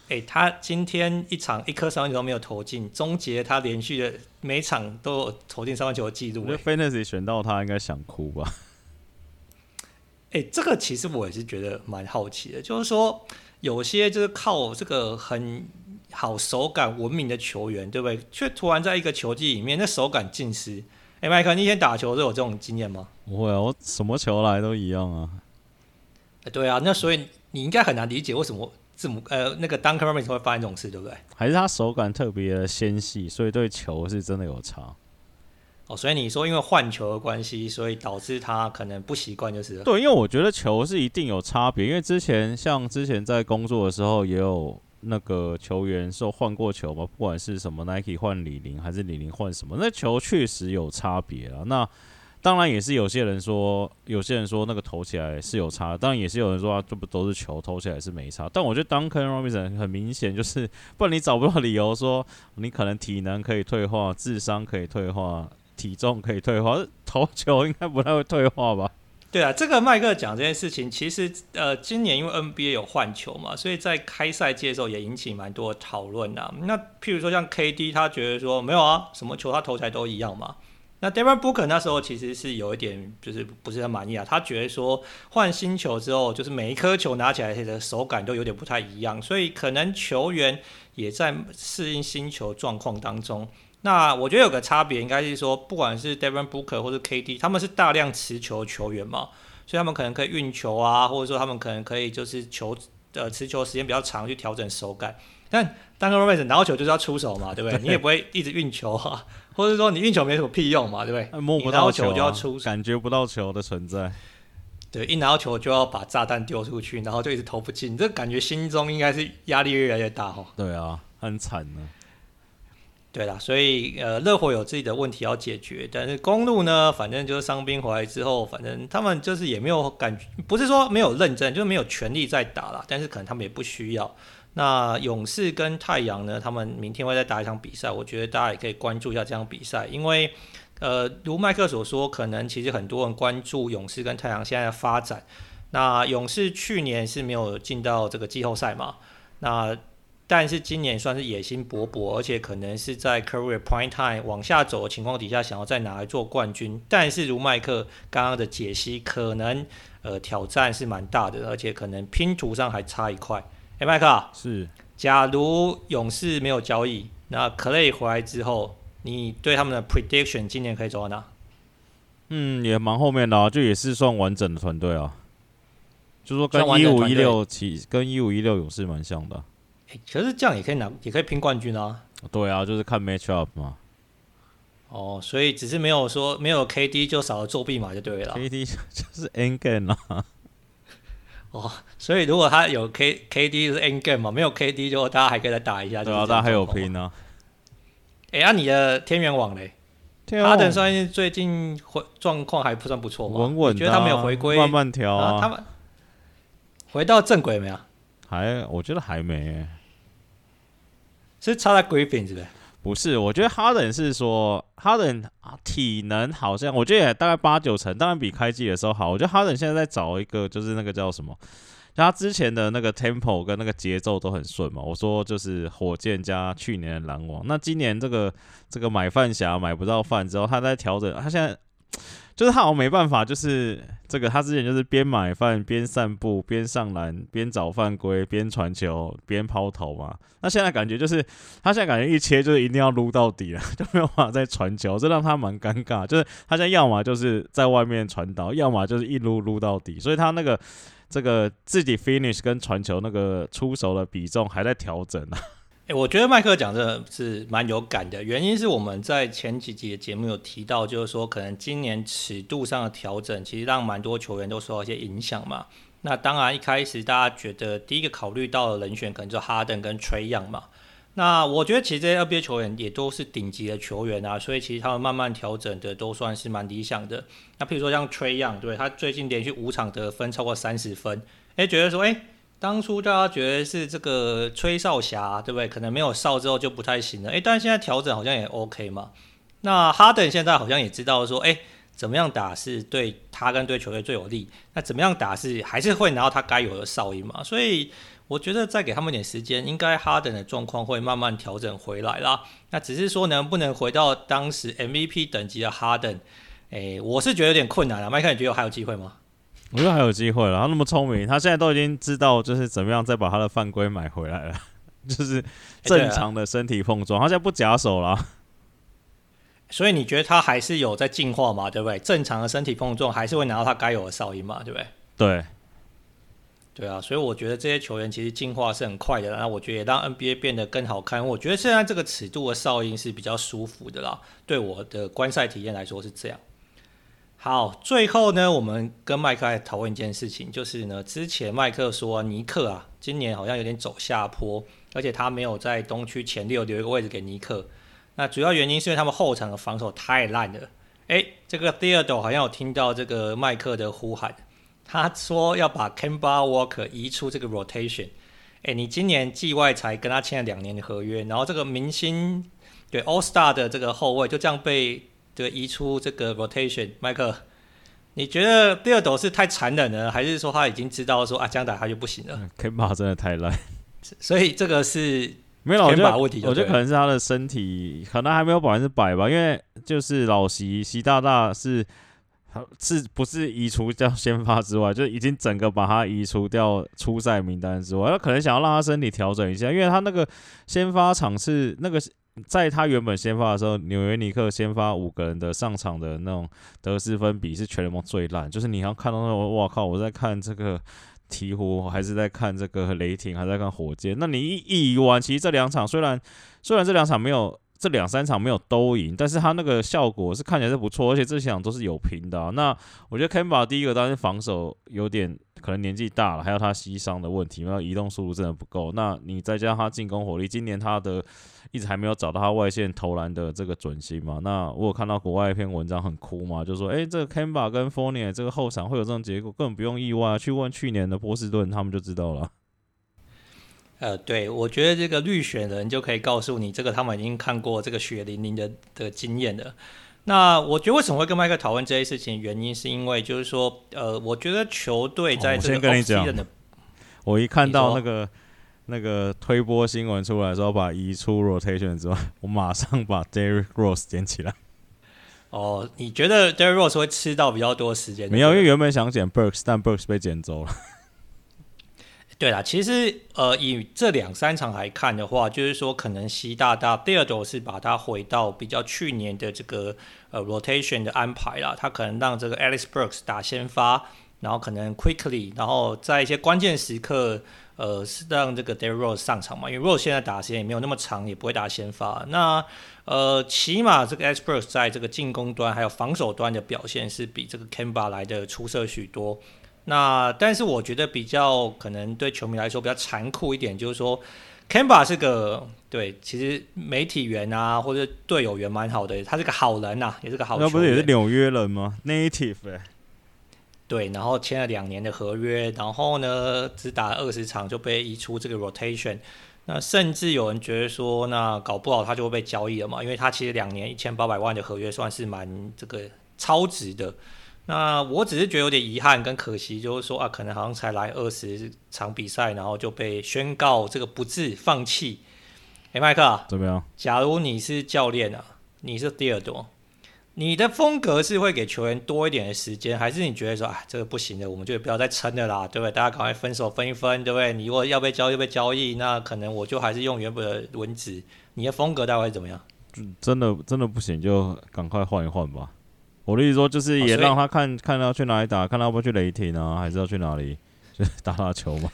哎、欸，他今天一场一颗三分球都没有投进，终结他连续的每场都有投进三分球的记录。我觉得 Fantasy 选到他应该想哭吧？哎、欸，这个其实我也是觉得蛮好奇的，就是说有些就是靠这个很。好手感闻名的球员，对不对？却突然在一个球季里面，那手感尽失。哎，麦克，你以前打球都有这种经验吗？不会啊，我什么球来都一样啊。对啊，那所以你应该很难理解为什么字母呃那个 Duncan Robinson 会发生这种事，对不对？还是他手感特别的纤细，所以对球是真的有差。哦，所以你说因为换球的关系，所以导致他可能不习惯，就是对，因为我觉得球是一定有差别，因为之前像之前在工作的时候也有。那个球员说换过球嘛，不管是什么 Nike 换李宁，还是李宁换什么，那球确实有差别啊。那当然也是有些人说，有些人说那个投起来是有差，当然也是有人说啊，这不都是球投起来是没差。但我觉得 Duncan Robinson 很明显就是，不然你找不到理由说你可能体能可以退化，智商可以退化，体重可以退化，投球应该不太会退化吧？对啊，这个麦克讲这件事情，其实呃，今年因为 NBA 有换球嘛，所以在开赛季的时候也引起蛮多讨论的。那譬如说像 KD，他觉得说没有啊，什么球他投起来都一样嘛。那 Devin Booker 那时候其实是有一点就是不是很满意啊，他觉得说换新球之后，就是每一颗球拿起来的手感都有点不太一样，所以可能球员也在适应新球状况当中。那我觉得有个差别，应该是说，不管是 Devin Booker 或者 KD，他们是大量持球球员嘛，所以他们可能可以运球啊，或者说他们可能可以就是球呃持球时间比较长，去调整手感。但 Duncan Robinson 拿到球就是要出手嘛，对不对？你也不会一直运球啊，或者说你运球没什么屁用嘛，对不对？摸不到球就要出手，感觉不到球的存在。对，一拿到球就要把炸弹丢出去，然后就一直投不进，这感觉心中应该是压力越来越大哈。对啊，很惨呢。对啦，所以呃，热火有自己的问题要解决，但是公鹿呢，反正就是伤兵回来之后，反正他们就是也没有感觉，不是说没有认真，就是没有全力在打啦。但是可能他们也不需要。那勇士跟太阳呢，他们明天会再打一场比赛，我觉得大家也可以关注一下这场比赛，因为呃，如麦克所说，可能其实很多人关注勇士跟太阳现在的发展。那勇士去年是没有进到这个季后赛嘛？那但是今年算是野心勃勃，而且可能是在 career prime time 往下走的情况底下，想要再拿来做冠军。但是如麦克刚刚的解析，可能呃挑战是蛮大的，而且可能拼图上还差一块。哎，麦克，是，假如勇士没有交易，那 Clay 回来之后，你对他们的 prediction 今年可以走到哪？嗯，也蛮后面的啊，就也是算完整的团队啊，就说跟一五一六起，跟一五一六勇士蛮像的。欸、可是这样也可以拿，也可以拼冠军啊！对啊，就是看 match up 嘛。哦，所以只是没有说没有 KD 就少了作弊嘛，就对了。KD [laughs] 就是 end game 啊。[laughs] 哦，所以如果他有 K KD 是 end game 嘛，没有 KD 就大家还可以再打一下。对啊，大家还有拼呢。哎、欸，那、啊、你的天元网嘞？哈登算是最近回状况还不算不错嘛，稳稳、啊。觉得他没有回归，慢慢调啊，啊。他们回到正轨没有？还我觉得还没。是差在 Griffin 是不是？不是，我觉得哈登是说哈登体能好像，我觉得也大概八九成，当然比开季的时候好。我觉得哈登现在在找一个，就是那个叫什么，他之前的那个 tempo 跟那个节奏都很顺嘛。我说就是火箭加去年的篮网，那今年这个这个买饭侠买不到饭之后，他在调整，他现在。就是他好像没办法，就是这个他之前就是边买饭边散步边上篮边找犯规边传球边抛投嘛。那现在感觉就是他现在感觉一切就是一定要撸到底了，[laughs] 就没有办法再传球，这让他蛮尴尬。就是他现在要么就是在外面传导，要么就是一撸撸到底，所以他那个这个自己 finish 跟传球那个出手的比重还在调整啊。我觉得麦克讲的是蛮有感的，原因是我们在前几集的节目有提到，就是说可能今年尺度上的调整，其实让蛮多球员都受到一些影响嘛。那当然一开始大家觉得第一个考虑到的人选可能就哈登跟 Trae Young 嘛。那我觉得其实这些 NBA 球员也都是顶级的球员啊，所以其实他们慢慢调整的都算是蛮理想的。那譬如说像 Trae Young，对，他最近连续五场得分超过三十分，哎、欸，觉得说哎。当初大家觉得是这个吹哨侠，对不对？可能没有哨之后就不太行了。诶，但是现在调整好像也 OK 嘛。那哈登现在好像也知道说，诶，怎么样打是对他跟对球队最有利。那怎么样打是还是会拿到他该有的哨音嘛。所以我觉得再给他们点时间，应该哈登的状况会慢慢调整回来啦。那只是说能不能回到当时 MVP 等级的哈登？诶，我是觉得有点困难了。麦克，你觉得还有机会吗？我觉得还有机会了，他那么聪明，他现在都已经知道就是怎么样再把他的犯规买回来了，[laughs] 就是正常的身体碰撞，他现在不假手了。所以你觉得他还是有在进化嘛？对不对？正常的身体碰撞还是会拿到他该有的哨音嘛？对不对？对，对啊，所以我觉得这些球员其实进化是很快的，然后我觉得也让 NBA 变得更好看。我觉得现在这个尺度的哨音是比较舒服的啦，对我的观赛体验来说是这样。好，最后呢，我们跟麦克来讨论一件事情，就是呢，之前麦克说尼克啊，今年好像有点走下坡，而且他没有在东区前六留一个位置给尼克。那主要原因是因为他们后场的防守太烂了。诶，这个 Theodore 好像有听到这个麦克的呼喊，他说要把 Kemba Walker 移出这个 rotation。诶，你今年季外才跟他签了两年的合约，然后这个明星对 All Star 的这个后卫就这样被。对，移出这个 rotation，麦克，你觉得第二斗是太残忍了，还是说他已经知道说啊，这样打他就不行了？Kemba 真的太烂，[laughs] 所以这个是没有，我觉得问题，我觉得可能是他的身体可能还没有百分之百吧，因为就是老习习大大是是不是移除掉先发之外，就已经整个把他移除掉初赛名单之外，他可能想要让他身体调整一下，因为他那个先发场是那个。在他原本先发的时候，纽约尼克先发五个人的上场的那种得失分比是全联盟最烂。就是你要看到那种，哇靠！我在看这个鹈鹕，还是在看这个雷霆，还在看火箭？那你一一移完，其实这两场虽然 [laughs] 虽然这两场没有。这两三场没有都赢，但是他那个效果是看起来是不错，而且这几场都是有平的啊。那我觉得 Kemba 第一个当然是防守有点可能年纪大了，还有他膝伤的问题，那移动速度真的不够。那你再加上他进攻火力，今年他的一直还没有找到他外线投篮的这个准心嘛。那我有看到国外一篇文章很哭嘛，就说诶，这个 Kemba 跟 Fournier 这个后场会有这种结果，根本不用意外，去问去年的波士顿他们就知道了。呃，对，我觉得这个绿选人就可以告诉你，这个他们已经看过这个血淋淋的的经验了。那我觉得为什么会跟麦克讨论这些事情，原因是因为就是说，呃，我觉得球队在这个、哦、我先跟你讲，我一看到那个那个推波新闻出来说把移出 rotation 之外，[laughs] 我马上把 Derrick Rose 捡起来。哦，你觉得 Derrick Rose 会吃到比较多时间？没有，因为原本想捡 Burks，但 Burks 被捡走了。[laughs] 对啦，其实呃，以这两三场来看的话，就是说可能习大大第二种是把它回到比较去年的这个呃 rotation 的安排啦，他可能让这个 Alex Burks 打先发，然后可能 quickly，然后在一些关键时刻，呃，是让这个 Derrick Rose 上场嘛，因为 Rose 现在打的时间也没有那么长，也不会打先发。那呃，起码这个 Alex Burks 在这个进攻端还有防守端的表现是比这个 Kemba 来的出色许多。那但是我觉得比较可能对球迷来说比较残酷一点，就是说，Kemba 是个对，其实媒体员啊或者队友缘蛮好的，他是个好人呐、也是个好人。那不是也是纽约人吗？Native。对，然后签了两年的合约，然后呢只打二十场就被移出这个 rotation。那甚至有人觉得说，那搞不好他就会被交易了嘛，因为他其实两年一千八百万的合约算是蛮这个超值的。那我只是觉得有点遗憾跟可惜，就是说啊，可能好像才来二十场比赛，然后就被宣告这个不治放弃。哎，麦克，怎么样？假如你是教练啊，你是第二多，你的风格是会给球员多一点的时间，还是你觉得说啊，这个不行的，我们就不要再撑了啦，对不对？大家赶快分手分一分，对不对？你如果要被交易被交易，那可能我就还是用原本的轮值。你的风格大概会怎么样？真的真的不行，就赶快换一换吧。我的意思说，就是也让他看、哦、看他去哪里打，看他要不要去雷霆啊，还是要去哪里，[laughs] 就打打球嘛。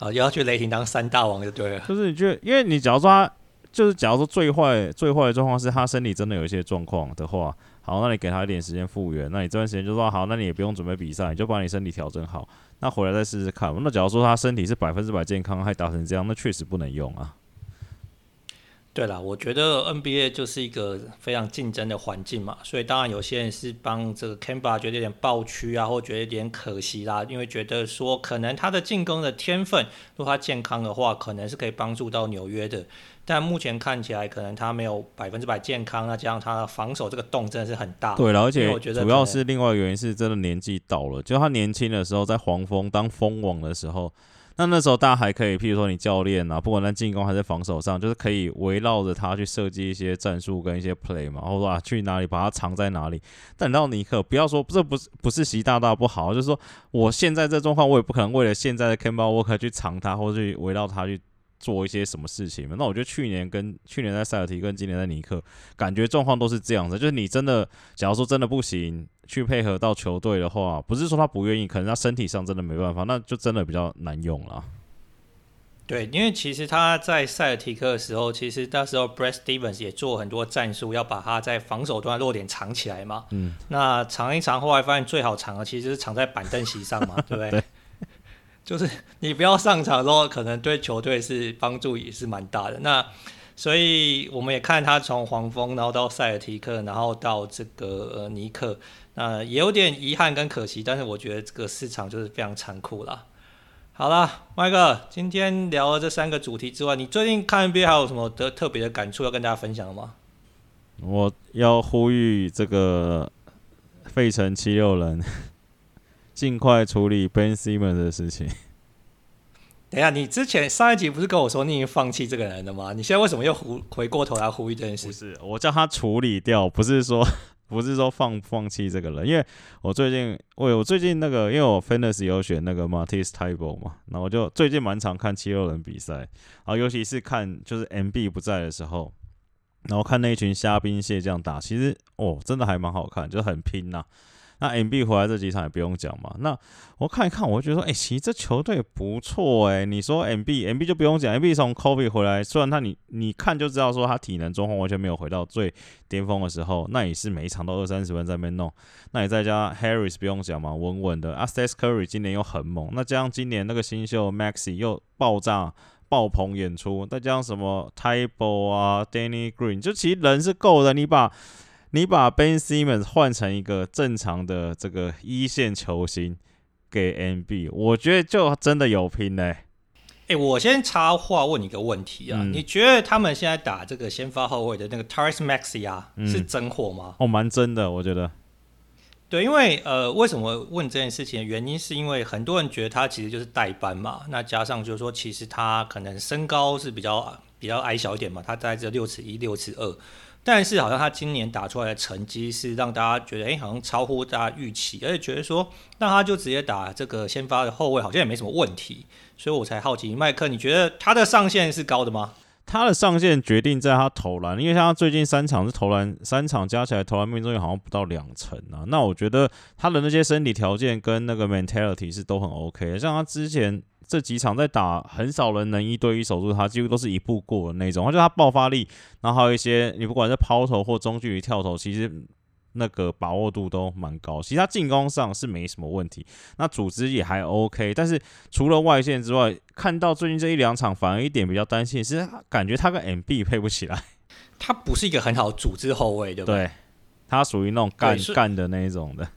啊，[laughs] 又要去雷霆当三大王就对了。就是你觉得，因为你假如说他，就是假如说最坏最坏的状况是他身体真的有一些状况的话，好，那你给他一点时间复原，那你这段时间就说好，那你也不用准备比赛，你就把你身体调整好，那回来再试试看。那假如说他身体是百分之百健康，还打成这样，那确实不能用啊。对了，我觉得 NBA 就是一个非常竞争的环境嘛，所以当然有些人是帮这个 Kemba 觉得有点爆区啊，或觉得有点可惜啦，因为觉得说可能他的进攻的天分，如果他健康的话，可能是可以帮助到纽约的。但目前看起来，可能他没有百分之百健康，那加上他的防守这个洞真的是很大。对了，而且主要是另外一个原因是真的年纪到了，就他年轻的时候在黄蜂当蜂王的时候。那那时候大家还可以，譬如说你教练啊，不管在进攻还是防守上，就是可以围绕着他去设计一些战术跟一些 play 嘛，或者说啊去哪里把他藏在哪里。等到尼克，不要说这不是不是习大大不好，就是说我现在这状况，我也不可能为了现在的 Kemba Walker 去藏他，或者去围绕他去做一些什么事情嘛。那我觉得去年跟去年在塞尔提跟今年在尼克，感觉状况都是这样子，就是你真的，假如说真的不行。去配合到球队的话，不是说他不愿意，可能他身体上真的没办法，那就真的比较难用了。对，因为其实他在塞尔提克的时候，其实那时候 Brad Stevens 也做很多战术，要把他在防守端的弱点藏起来嘛。嗯。那藏一藏，后来发现最好藏的其实是藏在板凳席上嘛，对不对？[laughs] 对。就是你不要上场的时候，可能对球队是帮助也是蛮大的。那所以我们也看他从黄蜂，然后到塞尔提克，然后到这个尼克。那，也有点遗憾跟可惜，但是我觉得这个市场就是非常残酷啦。好了，麦克，今天聊了这三个主题之外，你最近看 NBA 还有什么的特别的感触要跟大家分享的吗？我要呼吁这个费城七六人尽快处理 Ben Simmons 的事情。等一下，你之前上一集不是跟我说你已经放弃这个人了吗？你现在为什么又回回过头来呼吁这件事？不是，我叫他处理掉，不是说。[laughs] 不是说放放弃这个人，因为我最近我我最近那个，因为我 Fantasy 有选那个 Matisse Thybulle 嘛，然后我就最近蛮常看七六人比赛，然后尤其是看就是 MB 不在的时候，然后看那一群虾兵蟹将打，其实哦真的还蛮好看，就很拼呐、啊。那 M B 回来这几场也不用讲嘛。那我看一看，我就觉得说，哎、其实这球队不错哎。你说 M B M B 就不用讲，M B 从 Kobe 回来，虽然他你你看就知道说他体能状况完全没有回到最巅峰的时候，那也是每一场都二三十分在那边弄。那你再加 Harris 不用讲嘛，稳稳的。Steph Curry 今年又很猛，那加上今年那个新秀 Maxey 又爆炸爆棚演出，再加上什么 Thybulle 啊，Danny Green，就其实人是够的。你把你把 Ben Simmons 换成一个正常的这个一线球星给 NB，我觉得就真的有拼嘞、欸。哎、欸，我先插话问你一个问题啊，嗯、你觉得他们现在打这个先发后卫的那个啊，嗯、是真货吗？哦，蛮真的，我觉得。对，因为呃，为什么问这件事情的原因，是因为很多人觉得他其实就是代班嘛。那加上就是说，其实他可能身高是比较比较矮小一点嘛，他在这六尺一、六尺二。但是好像他今年打出来的成绩是让大家觉得，哎，好像超乎大家预期，而且觉得说，那他就直接打这个先发的后卫，好像也没什么问题。所以我才好奇，麦克，你觉得他的上限是高的吗？他的上限决定在他投篮，因为像他最近三场是投篮，三场加起来投篮命中率好像不到两成啊。那我觉得他的那些身体条件跟那个 mentality 是都很 OK 的。像他之前这几场在打，很少人能一对一守住他，几乎都是一步过的那种。而且他爆发力，然后还有一些你不管是抛投或中距离跳投，其实。那个把握度都蛮高，其实他进攻上是没什么问题，那组织也还 OK，但是除了外线之外，看到最近这一两场，反而一点比较担心，是感觉他跟 MB 配不起来，[laughs] 他不是一个很好组织后卫，对不对？对，他属于那种干干的那一种的。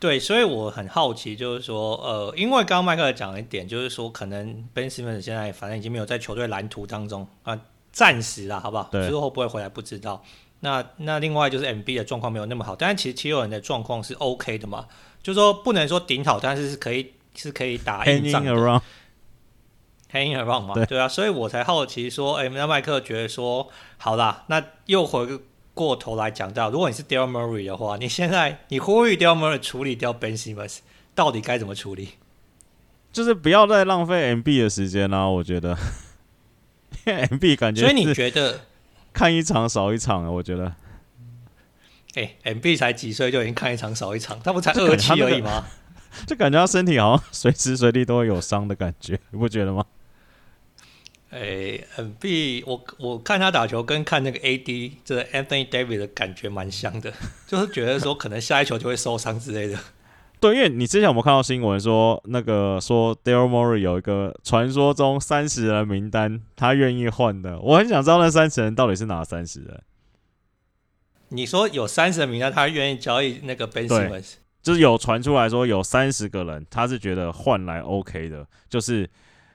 对，所以我很好奇，就是说，呃，因为刚刚麦克讲了一点，就是说，可能 Ben Simmons 现在反正已经没有在球队蓝图当中啊，暂时啦，好不好？之后会不会回来不知道。那那另外就是 MB 的状况没有那么好，但是其实七六人的状况是 OK 的嘛，就是说不能说顶好，但是是可以是可以打硬仗的。Hanging around，Hanging around 嘛，对，对啊，所以我才好奇说，哎、欸，那麦克觉得说，好啦，那又回过头来讲到，如果你是 Daryl Murray 的话，你现在你呼吁 Daryl Murray 处理掉 Ben Simmons，到底该怎么处理？就是不要再浪费 MB 的时间啦、啊，我觉得，因为 MB 感觉，所以你觉得？看一场少一场啊，我觉得。哎、欸、，MB 才几岁就已经看一场少一场，他不才二七而已吗？[laughs] 就感觉他身体好像随时随地都会有伤的感觉，你不觉得吗？哎、欸、，MB，我我看他打球跟看那个 AD，这个 Anthony Davis 的感觉蛮像的，[laughs] 就是觉得说可能下一球就会受伤之类的。对，因为你之前有没有看到新闻说，那个说 Daryl Morey 有一个传说中三十人名单，他愿意换的。我很想知道那三十人到底是哪三十人。你说有三十人名单，他愿意交易那个 Ben Simmons，就是有传出来说有三十个人，他是觉得换来 OK 的，就是。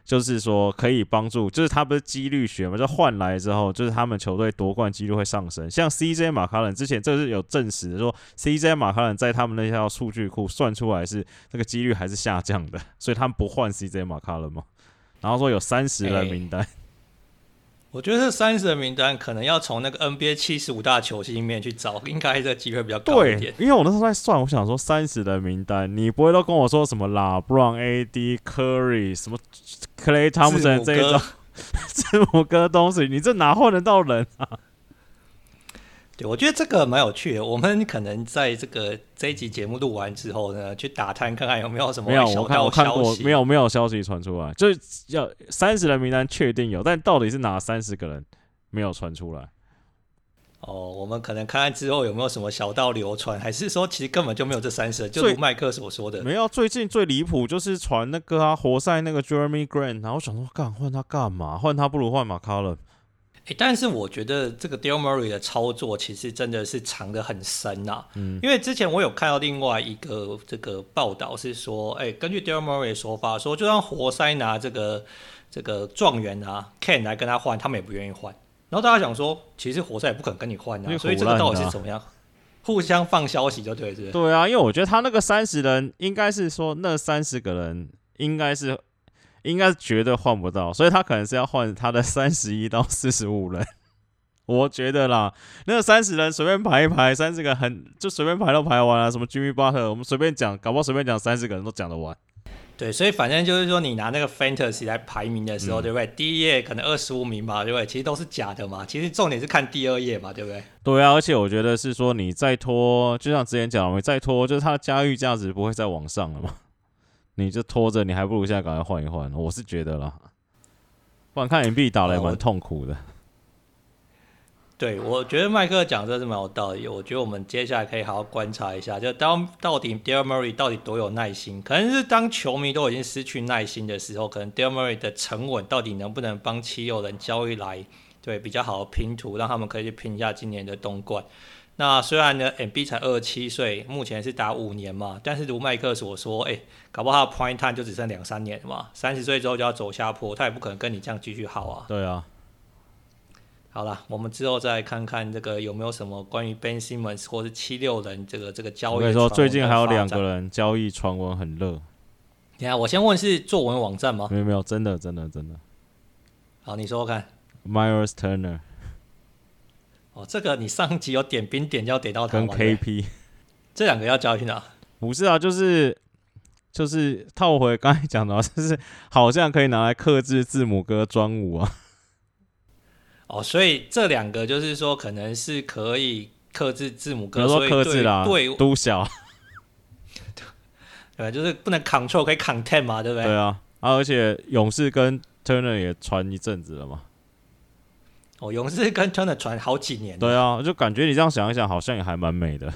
就是说可以帮助，就是他不是几率学嘛，就换来之后，就是他们球队夺冠几率会上升。像 CJ 马卡伦之前这是有证实的，说 CJ 马卡伦在他们那条数据库算出来是那个几率还是下降的，所以他们不换 CJ 马卡伦嘛。然后说有三十人名单。欸我觉得这三十人名单可能要从那个 NBA 七十五大球星里面去找，应该这个机会比较高一点。对，因为我那时候在算，我想说三十人名单，你不会都跟我说什么 LeBron、AD、Curry 什么 Clay Thompson 这一种 [laughs] 字母哥东西，你这哪换得到人啊？对，我觉得这个蛮有趣的。我们可能在这个这一集节目录完之后呢，去打探看看有没有什么。没有，我看我看过，没有没有消息传出来，就是要三十人名单确定有，但到底是哪三十个人没有传出来？哦，我们可能看看之后有没有什么小道流传，还是说其实根本就没有这三十人？就如麦克所说的，没有。最近最离谱就是传那个啊，活塞那个 Jeremy Grant，然后我想说干换他干嘛？换他不如换马卡伦。欸、但是我觉得这个 Morey 的操作其实真的是藏得很深呐、啊。嗯，因为之前我有看到另外一个这个报道是说，哎、欸，根据 Morey 的说法，说就算活塞拿这个这个状元啊 Ken 来跟他换，他们也不愿意换。然后大家想说，其实活塞也不可能跟你换啊，所以这个到底是怎么样？互相放消息就对，是不是？对啊，因为我觉得他那个三十人应该是说那三十个人应该是。应该是绝对换不到，所以他可能是要换他的 [laughs] 三十一到四十五人，[laughs] 我觉得啦，那个三十人随便排一排，三十个很就随便排都排完了，什么 Jimmy Butler，我们随便讲，搞不好随便讲三十个人都讲得完。对，所以反正就是说，你拿那个 Fantasy 来排名的时候，嗯、对不对？第一页可能二十五名吧，对不对？其实都是假的嘛，其实重点是看第二页嘛，对不对？对啊，而且我觉得是说，你再拖，就像之前讲，你再拖，就是它的家喻价值不会再往上了嘛。你就拖着，你还不如现在赶快换一换。我是觉得啦，不然看 MB 打得也蛮痛苦的。[laughs] 对，我觉得麦克讲的是蛮有道理。我觉得我们接下来可以好好观察一下，就当到底 Daryl Murray 到底多有耐心？可能是当球迷都已经失去耐心的时候，可能 Daryl Murray 的沉稳到底能不能帮七六人交易来对比较好的拼图，让他们可以去拼一下今年的东冠。那虽然呢，MB 才二十七岁，目前是打五年嘛，但是如麦克所说，哎、欸，搞不好他的 point Time 就只剩两三年嘛，三十岁之后就要走下坡，他也不可能跟你这样继续耗啊。对啊。好了，我们之后再看看这个有没有什么关于 Ben Simmons 或是七六人这个这个交易。我跟你说，最近还有两个人交易传闻很热。等下，我先问是作文网站吗？没有没有，真的真的真的。好，你说说看。Myles Turner。哦，这个你上集有点兵点，就要点到他。跟 KP。这两个要交易去哪？不是啊，就是就是套回刚才讲的，[laughs] 就是好像可以拿来克制字母哥专武啊。哦，所以这两个就是说，可能是可以克制字母哥，比如说克制啦，对，都小，[laughs] 对，就是不能 control 可以 contain 嘛，对不对？对啊，啊，而且勇士跟 Turner 也传一阵子了嘛。哦，勇士跟 Turner 传好几年。对啊，就感觉你这样想一想，好像也还蛮美的。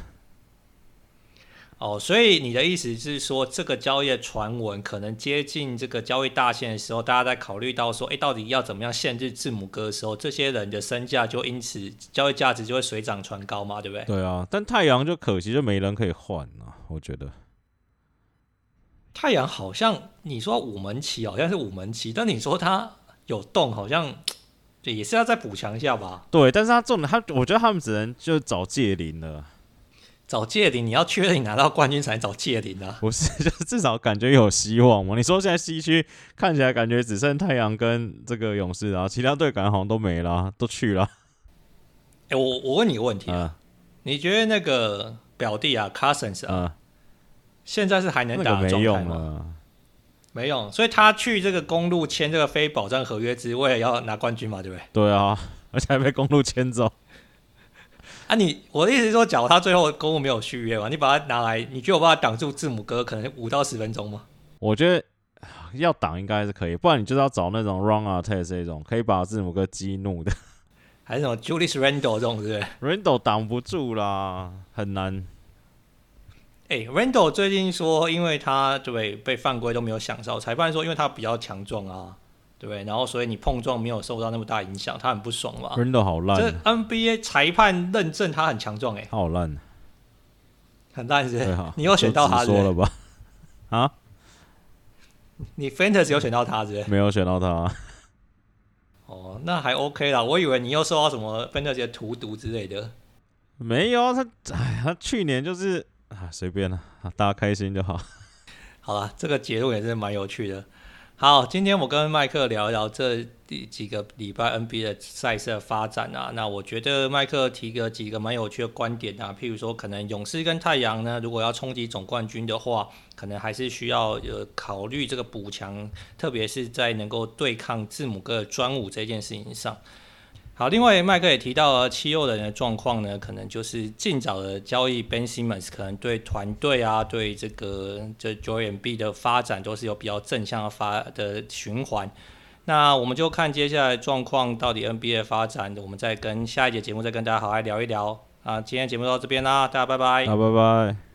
哦，所以你的意思是说，这个交易传闻可能接近这个交易大限的时候，大家在考虑到说，哎，到底要怎么样限制字母哥的时候，这些人的身价就因此交易价值就会水涨船高嘛，对不对？对啊，但太阳就可惜，就没人可以换啊，我觉得。太阳好像你说五门旗好像是五门旗，但你说他有洞，好像对，也是要再补强一下吧？对，但是他中了，他我觉得他们只能就找借零了。找借零，你要确认你拿到冠军才能找借零啊！[laughs] 不是，就至少感觉有希望嘛。你说现在西区看起来感觉只剩太阳跟这个勇士啊，其他队感觉好像都没了，都去了。哎、欸，我我问你个问题啊，啊你觉得那个表弟啊，Cousins 啊，啊现在是还能打的状态吗？没用了，没用，所以他去这个公路签这个非保障合约，只为了要拿冠军嘛，对不对？对啊，而且还被公路签走。啊你，你我的意思是说，假如他最后公路没有续约嘛，你把他拿来，你觉得我把他挡住字母哥可能五到十分钟吗？我觉得要挡应该是可以，不然你就是要找那种 Run Artest 这种可以把字母哥激怒的，还是什么 Julius Randle 这种，是不是？Randle 挡不住啦，很难。哎、欸、Randle 最近说，因为他对被犯规都没有享受，裁判说因为他比较强壮啊。对，然后所以你碰撞没有受到那么大影响，他很不爽嘛。Randall 好烂。这 NBA 裁判认证他很强壮哎。他好烂，很烂是不是？你又选到他说了吧？啊？你 Fantasy 有选到他是不是？没有选到他。哦，那还 OK 啦。我以为你又受到什么 Fantasy 的荼毒之类的。没有，他哎，他去年就是啊，随便了，大家开心就好。[laughs] 好了，这个结论也是蛮有趣的。好，今天我跟麦克聊一聊这第几个礼拜 NBA 的赛事的发展啊。那我觉得麦克提个几个蛮有趣的观点啊，譬如说，可能勇士跟太阳呢，如果要冲击总冠军的话，可能还是需要呃考虑这个补强，特别是在能够对抗字母哥的专武这件事情上。好，另外麦克也提到了七六人的状况呢，可能就是尽早的交易 Ben Simmons，可能对团队啊，对这个这 Joel Embiid 的发展都是有比较正向的发的循环。那我们就看接下来状况到底 NBA 发展，我们再跟下一节节目再跟大家好好聊一聊。啊，今天节目到这边啦，大家拜拜。好，拜拜。